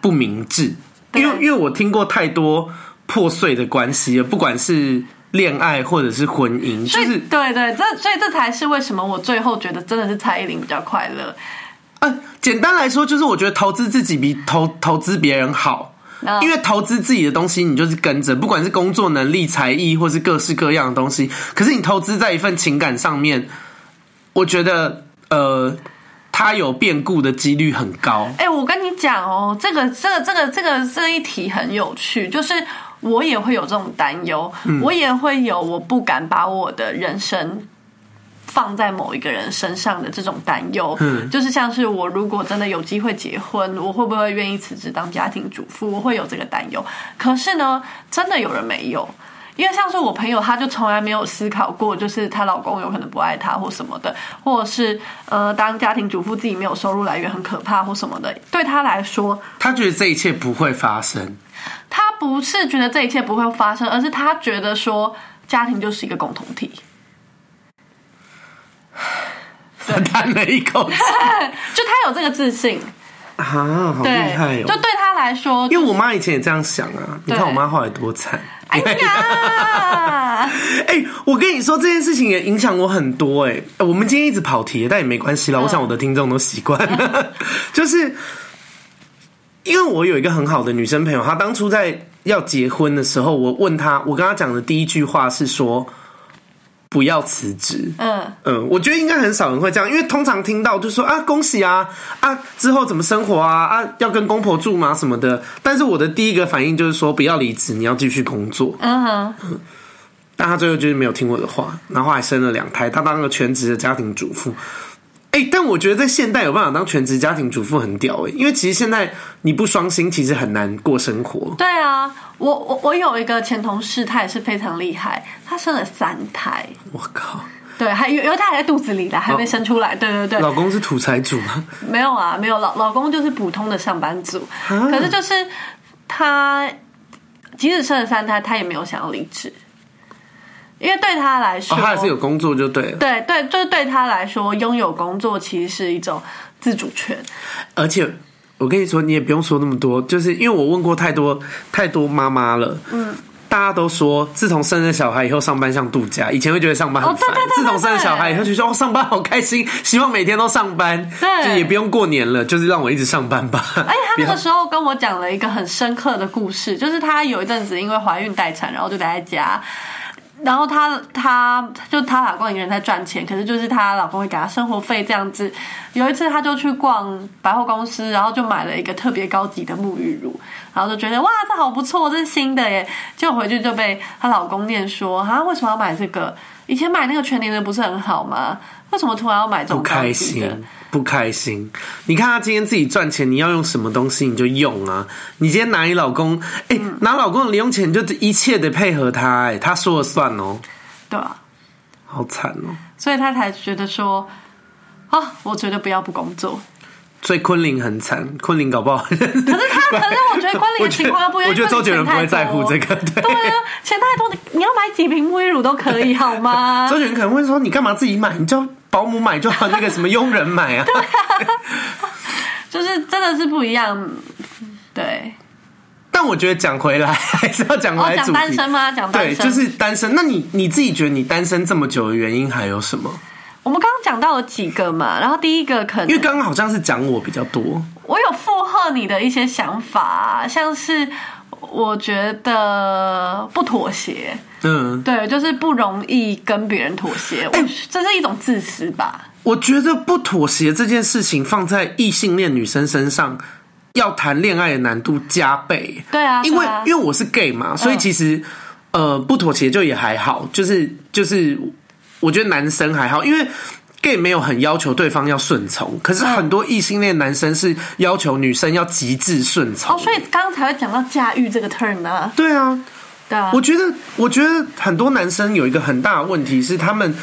不明智，因为因为我听过太多。破碎的关系，不管是恋爱或者是婚姻，就是对对，这所以这才是为什么我最后觉得真的是蔡依林比较快乐。呃，简单来说，就是我觉得投资自己比投投资别人好，因为投资自己的东西，你就是跟着，不管是工作能力、才艺，或是各式各样的东西。可是你投资在一份情感上面，我觉得呃，它有变故的几率很高。哎，我跟你讲哦，这个这个这个这个这一题很有趣，就是。我也会有这种担忧，嗯、我也会有我不敢把我的人生放在某一个人身上的这种担忧。嗯，就是像是我如果真的有机会结婚，我会不会愿意辞职当家庭主妇？我会有这个担忧。可是呢，真的有人没有，因为像是我朋友，她就从来没有思考过，就是她老公有可能不爱她或什么的，或者是呃，当家庭主妇自己没有收入来源很可怕或什么的。对她来说，她觉得这一切不会发生。他不是觉得这一切不会发生，而是他觉得说家庭就是一个共同体。他 (laughs) 叹了一口气，(laughs) 就他有这个自信啊，好厉害哦！就对他来说，因为我妈以前也这样想啊。你看我妈后来多惨！哎呀，(laughs) 哎，我跟你说这件事情也影响我很多哎。我们今天一直跑题，但也没关系啦。我想我的听众都习惯了，就是。因为我有一个很好的女生朋友，她当初在要结婚的时候，我问他，我跟他讲的第一句话是说：“不要辞职。嗯嗯，我觉得应该很少人会这样，因为通常听到就说啊，恭喜啊啊，之后怎么生活啊啊，要跟公婆住吗什么的。但是我的第一个反应就是说，不要离职，你要继续工作。嗯哼，但他最后就是没有听我的话，然后还生了两胎，他当个全职的家庭主妇。哎、欸，但我觉得在现代有办法当全职家庭主妇很屌哎、欸，因为其实现在你不双薪，其实很难过生活。对啊，我我我有一个前同事，他也是非常厉害，他生了三胎。我靠！对，还有因为他还在肚子里的，还没生出来。对对对，老公是土财主吗？没有啊，没有老老公就是普通的上班族，可是就是他即使生了三胎，他也没有想要离职。因为对他来说，哦、他还是有工作就对了。对对，就是对他来说，拥有工作其实是一种自主权。而且我跟你说，你也不用说那么多，就是因为我问过太多太多妈妈了。嗯，大家都说，自从生了小孩以后，上班像度假。以前会觉得上班很烦，哦、对对对对对，自从生了小孩以后，就说哦，上班好开心，希望每天都上班。对，就也不用过年了，就是让我一直上班吧。而且他那个时候跟我讲了一个很深刻的故事，就是他有一阵子因为怀孕待产，然后就待在家。然后她她就她老公一个人在赚钱，可是就是她老公会给她生活费这样子。有一次她就去逛百货公司，然后就买了一个特别高级的沐浴乳，然后就觉得哇，这好不错，这是新的耶。就回去就被她老公念说啊，为什么要买这个？以前买那个全年的不是很好吗？为什么突然要买这种？不开心，不开心。你看他今天自己赚钱，你要用什么东西你就用啊。你今天拿你老公，哎、欸，嗯、拿老公的零用钱，就一切得配合他，哎，他说了算哦。对啊，好惨哦。所以他才觉得说，啊，我觉得不要不工作。所以昆凌很惨，昆凌搞不好。可是他，(laughs) 可是我觉得昆凌的情况又不一样。我觉得周杰伦不会在乎这个。对，对啊，钱太多，你要买几瓶沐浴乳都可以，好吗？周杰伦可能会说：“你干嘛自己买？你叫保姆买，就好那个什么佣人买啊。”对啊，就是真的是不一样。对。但我觉得讲回来还是要讲回来主题。讲单身吗？讲。对，就是单身。那你你自己觉得你单身这么久的原因还有什么？我们刚刚讲到了几个嘛，然后第一个可能因为刚刚好像是讲我比较多，我有附和你的一些想法，像是我觉得不妥协，嗯，对，就是不容易跟别人妥协，欸、这是一种自私吧？我觉得不妥协这件事情放在异性恋女生身上，要谈恋爱的难度加倍。对啊，因为、啊、因为我是 gay 嘛，所以其实、嗯、呃不妥协就也还好，就是就是。我觉得男生还好，因为 gay 没有很要求对方要顺从，可是很多异性恋男生是要求女生要极致顺从。哦，所以刚刚才会讲到驾驭这个 turn 啊。对啊，对啊。我觉得，我觉得很多男生有一个很大的问题是他们。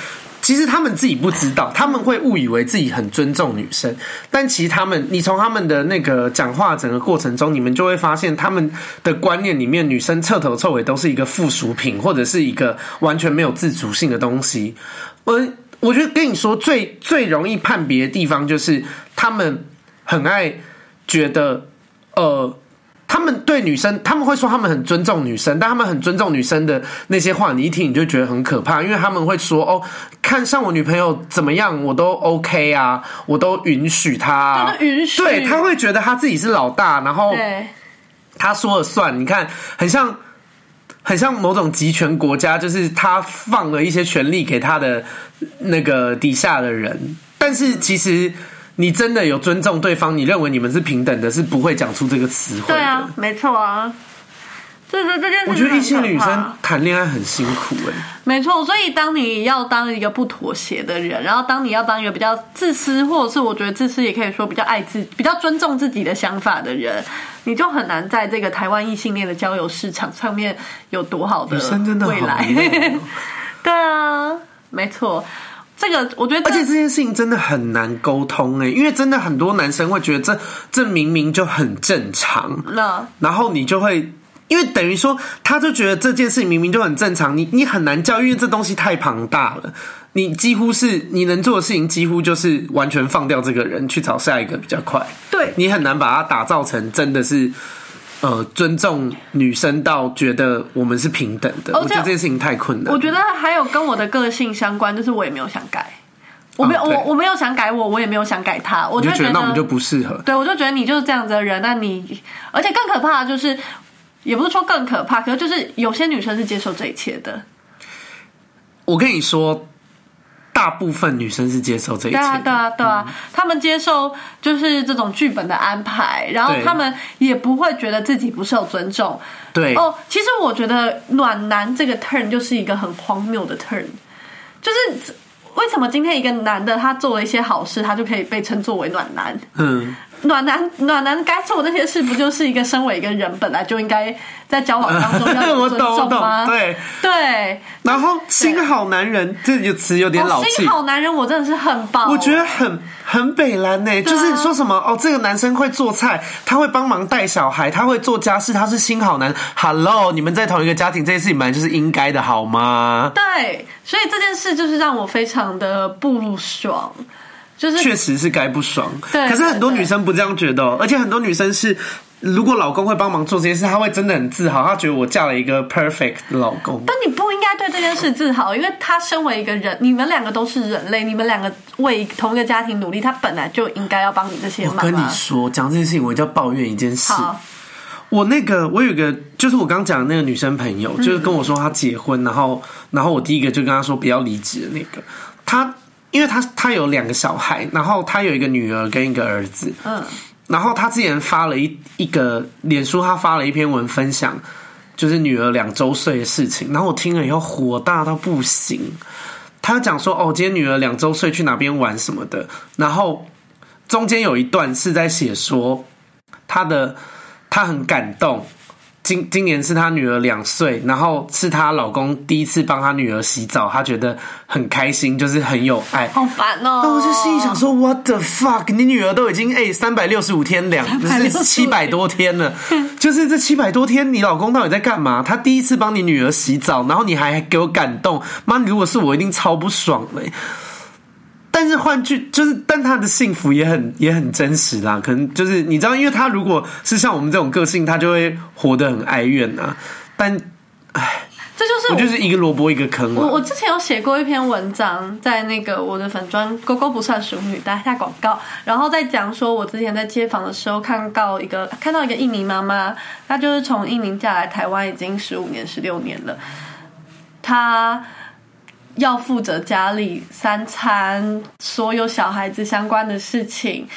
(laughs) 其实他们自己不知道，他们会误以为自己很尊重女生，但其实他们，你从他们的那个讲话整个过程中，你们就会发现他们的观念里面，女生彻头彻尾都是一个附属品，或者是一个完全没有自主性的东西。我我觉得跟你说最最容易判别的地方，就是他们很爱觉得，呃。他们对女生，他们会说他们很尊重女生，但他们很尊重女生的那些话，你一听你就觉得很可怕，因为他们会说：“哦，看上我女朋友怎么样，我都 OK 啊，我都允许她啊。”允许。对，他会觉得他自己是老大，然后他说了算。你看，很像很像某种集权国家，就是他放了一些权力给他的那个底下的人，但是其实。你真的有尊重对方？你认为你们是平等的，是不会讲出这个词汇的。对啊，没错啊。所以说这件事，我觉得异性女生谈恋爱很辛苦哎。没错，所以当你要当一个不妥协的人，然后当你要当一个比较自私，或者是我觉得自私也可以说比较爱自、比较尊重自己的想法的人，你就很难在这个台湾异性恋的交友市场上面有多好的未来。(laughs) 对啊，没错。这个我觉得，而且这件事情真的很难沟通哎，因为真的很多男生会觉得这这明明就很正常，了然后你就会，因为等于说他就觉得这件事情明明就很正常，你你很难教，因为这东西太庞大了，你几乎是你能做的事情几乎就是完全放掉这个人去找下一个比较快，对，你很难把它打造成真的是。呃，尊重女生到觉得我们是平等的，我觉得这件事情太困难。我觉得还有跟我的个性相关，就是我也没有想改，我没有，我我没有想改我，我也没有想改他，我就觉得那我们就不适合。对，我就觉得你就是这样子的人，那你而且更可怕的就是，也不是说更可怕，可是就是有些女生是接受这一切的。我跟你说。大部分女生是接受这一切，对啊，对啊，对啊，他们接受就是这种剧本的安排，然后他们也不会觉得自己不受尊重。对哦，其实我觉得暖男这个 turn 就是一个很荒谬的 turn，就是为什么今天一个男的他做了一些好事，他就可以被称作为暖男？嗯。暖男，暖男该做的那些事，不就是一个身为一个人本来就应该在交往当中要有 (laughs) 尊重吗？对对。然后新好男人这个词有点老气。新好男人，我真的是很棒。我觉得很很北蓝呢，就是说什么哦，这个男生会做菜，他会帮忙带小孩，他会做家事，他是新好男。Hello，你们在同一个家庭，这件事情本来就是应该的，好吗？对，所以这件事就是让我非常的不爽。就是确实是该不爽，对，可是很多女生不这样觉得，而且很多女生是，如果老公会帮忙做这件事，她会真的很自豪，她觉得我嫁了一个 perfect 的老公。但你不应该对这件事自豪，因为他身为一个人，你们两个都是人类，你们两个为同一个家庭努力，他本来就应该要帮你这些忙。我跟你说，讲这件事情，我就要抱怨一件事。我那个我有一个，就是我刚讲的那个女生朋友，就是跟我说她结婚，然后然后我第一个就跟她说不要离职的那个，她。因为他他有两个小孩，然后他有一个女儿跟一个儿子，嗯，然后他之前发了一一个脸书，他发了一篇文分享，就是女儿两周岁的事情，然后我听了以后火大到不行，他讲说哦，今天女儿两周岁去哪边玩什么的，然后中间有一段是在写说他的他很感动。今今年是她女儿两岁，然后是她老公第一次帮她女儿洗澡，她觉得很开心，就是很有爱。好烦哦！那我就心里想说，What the fuck？你女儿都已经哎三百六十五天两，是七百多天了，就是这七百多天，你老公到底在干嘛？他第一次帮你女儿洗澡，然后你还给我感动，妈，如果是我，一定超不爽的。但是换句就是，但他的幸福也很也很真实啦。可能就是你知道，因为他如果是像我们这种个性，他就会活得很哀怨啊。但，唉，这就是我，我就是一个萝卜一个坑。我我之前有写过一篇文章，在那个我的粉砖“勾勾不算熟女”打一下广告，然后再讲说我之前在街访的时候看到一个看到一个印尼妈妈，她就是从印尼嫁来台湾已经十五年、十六年了，她。要负责家里三餐，所有小孩子相关的事情，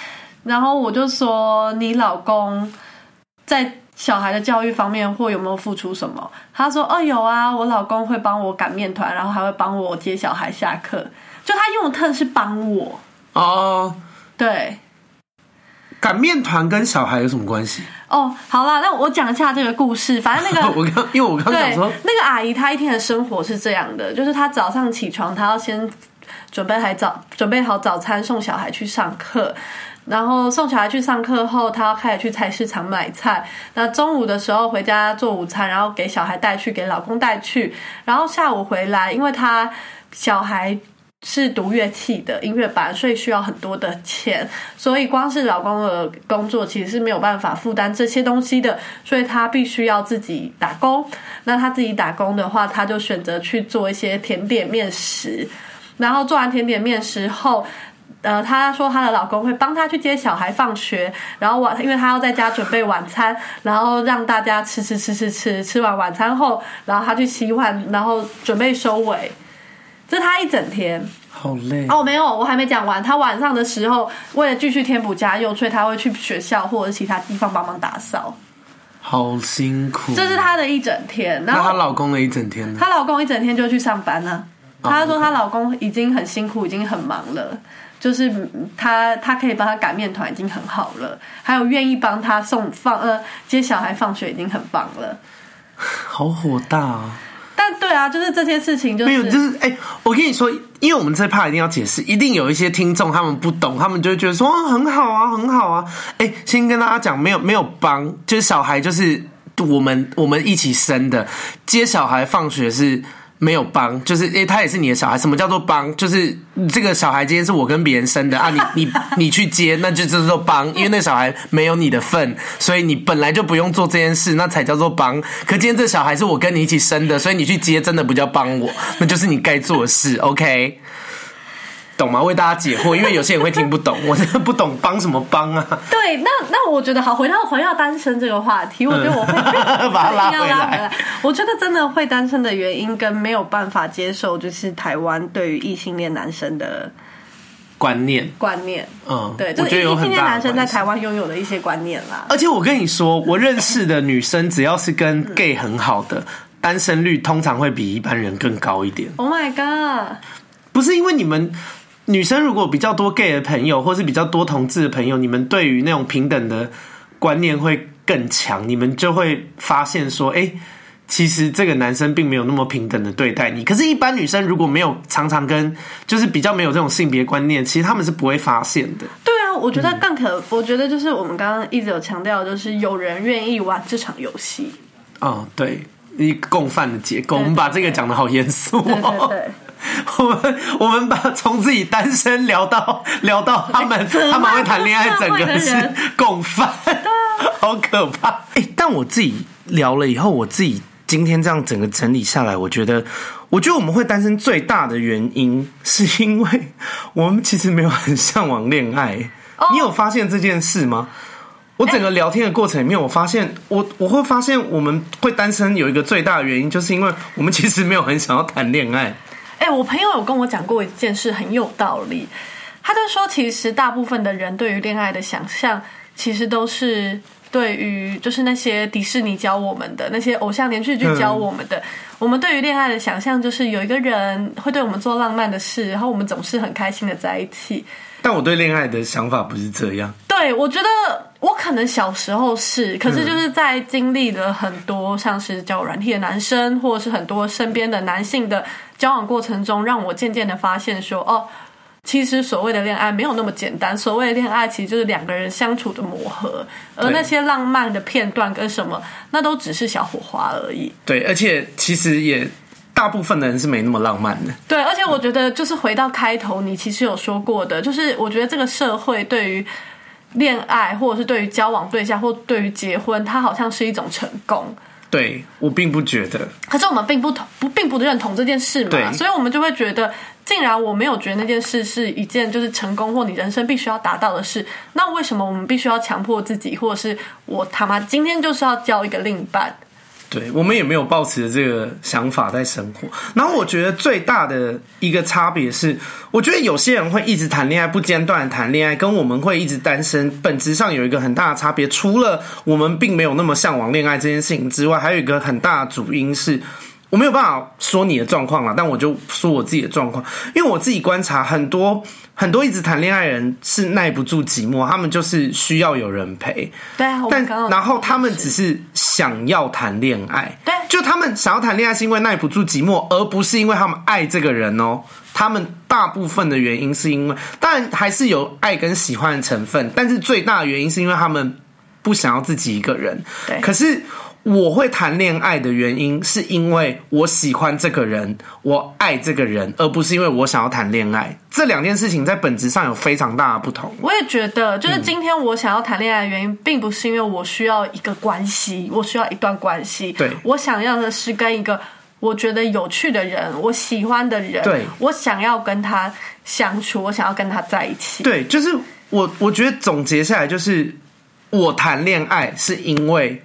然后我就说：“你老公在小孩的教育方面或有没有付出什么？”他说：“哦，有啊，我老公会帮我擀面团，然后还会帮我接小孩下课。就他用的 turn 是帮我哦，对。”擀面团跟小孩有什么关系？哦，好啦，那我讲一下这个故事。反正那个 (laughs) 我刚，因为我刚讲说，那个阿姨她一天的生活是这样的，就是她早上起床，她要先准备好早准备好早餐，送小孩去上课。然后送小孩去上课后，她要开始去菜市场买菜。那中午的时候回家做午餐，然后给小孩带去，给老公带去。然后下午回来，因为她小孩。是读乐器的音乐班，所以需要很多的钱，所以光是老公的工作其实是没有办法负担这些东西的，所以他必须要自己打工。那他自己打工的话，他就选择去做一些甜点面食。然后做完甜点面食后，呃，他说他的老公会帮他去接小孩放学，然后晚，因为他要在家准备晚餐，然后让大家吃吃吃吃吃，吃完晚餐后，然后他去洗碗，然后准备收尾。这他一整天好累哦，没有，我还没讲完。他晚上的时候，为了继续添补家用，所以他会去学校或者其他地方帮忙打扫，好辛苦。这是他的一整天。然后那她老公的一整天呢？她老公一整天就去上班呢。她说她老公已经很辛苦，已经很忙了，就是他他可以帮他擀面团已经很好了，还有愿意帮他送放呃接小孩放学已经很棒了。好火大啊！但对啊，就是这些事情，就，没有，就是哎、我跟你说，因为我们这怕一定要解释，一定有一些听众他们不懂，他们就会觉得说很好啊，很好啊。哎、先跟大家讲，没有没有帮，就是小孩就是我们我们一起生的，接小孩放学是。没有帮，就是诶，他也是你的小孩。什么叫做帮？就是这个小孩今天是我跟别人生的啊，你你你去接，那就叫做帮，因为那小孩没有你的份，所以你本来就不用做这件事，那才叫做帮。可今天这小孩是我跟你一起生的，所以你去接真的不叫帮我，那就是你该做的事。OK，懂吗？为大家解惑，因为有些人会听不懂，(laughs) 我真的不懂帮什么帮啊。对，那那我觉得好，回到回到单身这个话题，我觉得我会 (laughs) 把它 (laughs) 拉回来。我觉得真的会单身的原因跟没有办法接受，就是台湾对于异性恋男生的观念观念。嗯，对，就是异性恋男生在台湾拥有的一些观念啦。而且我跟你说，我认识的女生，只要是跟 gay 很好的，单身率通常会比一般人更高一点。Oh my god！不是因为你们。女生如果比较多 gay 的朋友，或是比较多同志的朋友，你们对于那种平等的观念会更强，你们就会发现说，哎、欸，其实这个男生并没有那么平等的对待你。可是，一般女生如果没有常常跟，就是比较没有这种性别观念，其实他们是不会发现的。对啊，我觉得更可，嗯、我觉得就是我们刚刚一直有强调，就是有人愿意玩这场游戏。哦，对，一个共犯的结构，我们把这个讲得好严肃哦。对对对。(laughs) 我们我们把从自己单身聊到聊到他们他们会谈恋爱，整个是共犯，(laughs) 好可怕。哎、欸，但我自己聊了以后，我自己今天这样整个整理下来，我觉得，我觉得我们会单身最大的原因，是因为我们其实没有很向往恋爱。你有发现这件事吗？我整个聊天的过程里面，我发现我我会发现我们会单身有一个最大的原因，就是因为我们其实没有很想要谈恋爱。哎、欸，我朋友有跟我讲过一件事，很有道理。他就说，其实大部分的人对于恋爱的想象，其实都是对于就是那些迪士尼教我们的那些偶像连续剧教我们的。嗯、我们对于恋爱的想象，就是有一个人会对我们做浪漫的事，然后我们总是很开心的在一起。但我对恋爱的想法不是这样。对，我觉得我可能小时候是，可是就是在经历了很多像是交友软体的男生，或者是很多身边的男性的。交往过程中，让我渐渐的发现说，哦，其实所谓的恋爱没有那么简单。所谓的恋爱，其实就是两个人相处的磨合，而那些浪漫的片段跟什么，那都只是小火花而已。对，而且其实也大部分的人是没那么浪漫的。对，而且我觉得就是回到开头，你其实有说过的，就是我觉得这个社会对于恋爱，或者是对于交往对象，或对于结婚，它好像是一种成功。对，我并不觉得，可是我们并不同不并不认同这件事嘛，所以我们就会觉得，既然我没有觉得那件事是一件就是成功或你人生必须要达到的事，那为什么我们必须要强迫自己，或者是我他妈今天就是要交一个另一半？对，我们也没有抱持这个想法在生活。然后我觉得最大的一个差别是，我觉得有些人会一直谈恋爱，不间断谈恋爱，跟我们会一直单身，本质上有一个很大的差别。除了我们并没有那么向往恋爱这件事情之外，还有一个很大的主因是。我没有办法说你的状况了，但我就说我自己的状况，因为我自己观察很多很多一直谈恋爱的人是耐不住寂寞，他们就是需要有人陪。对啊，但然后他们只是想要谈恋爱，对，就他们想要谈恋爱是因为耐不住寂寞，而不是因为他们爱这个人哦。他们大部分的原因是因为，当然还是有爱跟喜欢的成分，但是最大的原因是因为他们不想要自己一个人。对，可是。我会谈恋爱的原因，是因为我喜欢这个人，我爱这个人，而不是因为我想要谈恋爱。这两件事情在本质上有非常大的不同。我也觉得，就是今天我想要谈恋爱的原因，并不是因为我需要一个关系，我需要一段关系。对，我想要的是跟一个我觉得有趣的人，我喜欢的人，对，我想要跟他相处，我想要跟他在一起。对，就是我，我觉得总结下来就是，我谈恋爱是因为。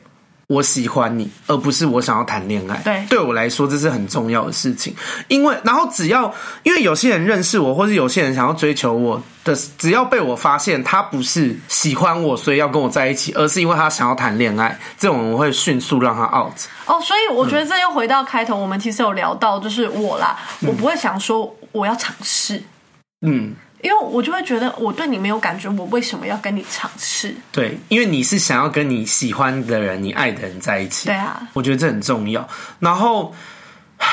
我喜欢你，而不是我想要谈恋爱。对，对我来说这是很重要的事情。因为，然后只要因为有些人认识我，或是有些人想要追求我的，只要被我发现他不是喜欢我，所以要跟我在一起，而是因为他想要谈恋爱，这种我会迅速让他 out。哦，所以我觉得这又回到开头，嗯、我们其实有聊到，就是我啦，我不会想说我要尝试。嗯。因为我就会觉得我对你没有感觉，我为什么要跟你尝试？对，因为你是想要跟你喜欢的人、你爱的人在一起。对啊，我觉得这很重要。然后，唉，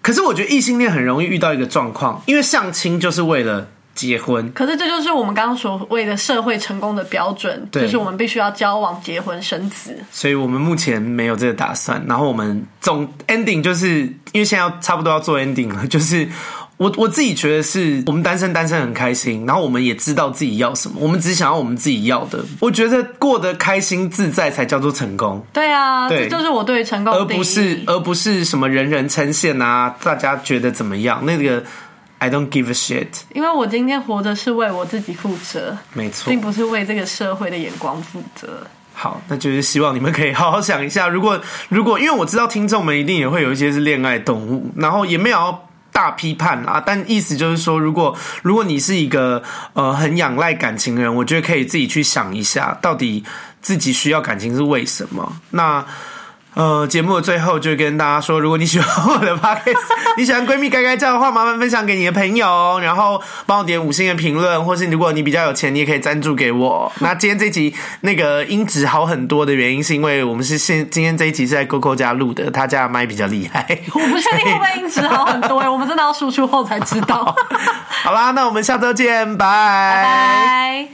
可是我觉得异性恋很容易遇到一个状况，因为相亲就是为了结婚。可是这就是我们刚刚所谓的社会成功的标准，就是我们必须要交往、结婚、生子。所以我们目前没有这个打算。然后我们总 ending 就是因为现在要差不多要做 ending 了，就是。我我自己觉得是我们单身单身很开心，然后我们也知道自己要什么，我们只想要我们自己要的。我觉得过得开心自在才叫做成功。对啊，对，这就是我对于成功而不是而不是什么人人称羡啊，大家觉得怎么样？那个 I don't give a shit。因为我今天活着是为我自己负责，没错，并不是为这个社会的眼光负责。好，那就是希望你们可以 (laughs) 好好想一下，如果如果，因为我知道听众们一定也会有一些是恋爱动物，然后也没有。大批判啊，但意思就是说，如果如果你是一个呃很仰赖感情的人，我觉得可以自己去想一下，到底自己需要感情是为什么？那。呃，节目的最后就跟大家说，如果你喜欢我的 (laughs) podcast，你喜欢闺蜜该该叫的话，麻烦分享给你的朋友，然后帮我点五星的评论，或是如果你比较有钱，你也可以赞助给我。那今天这集那个音质好很多的原因，是因为我们是现今天这一集是在 Coco 家录的，他家的麦比较厉害。我不确定会不会音质好很多，我们真的要输出后才知道。(laughs) 好啦，那我们下周见，拜拜。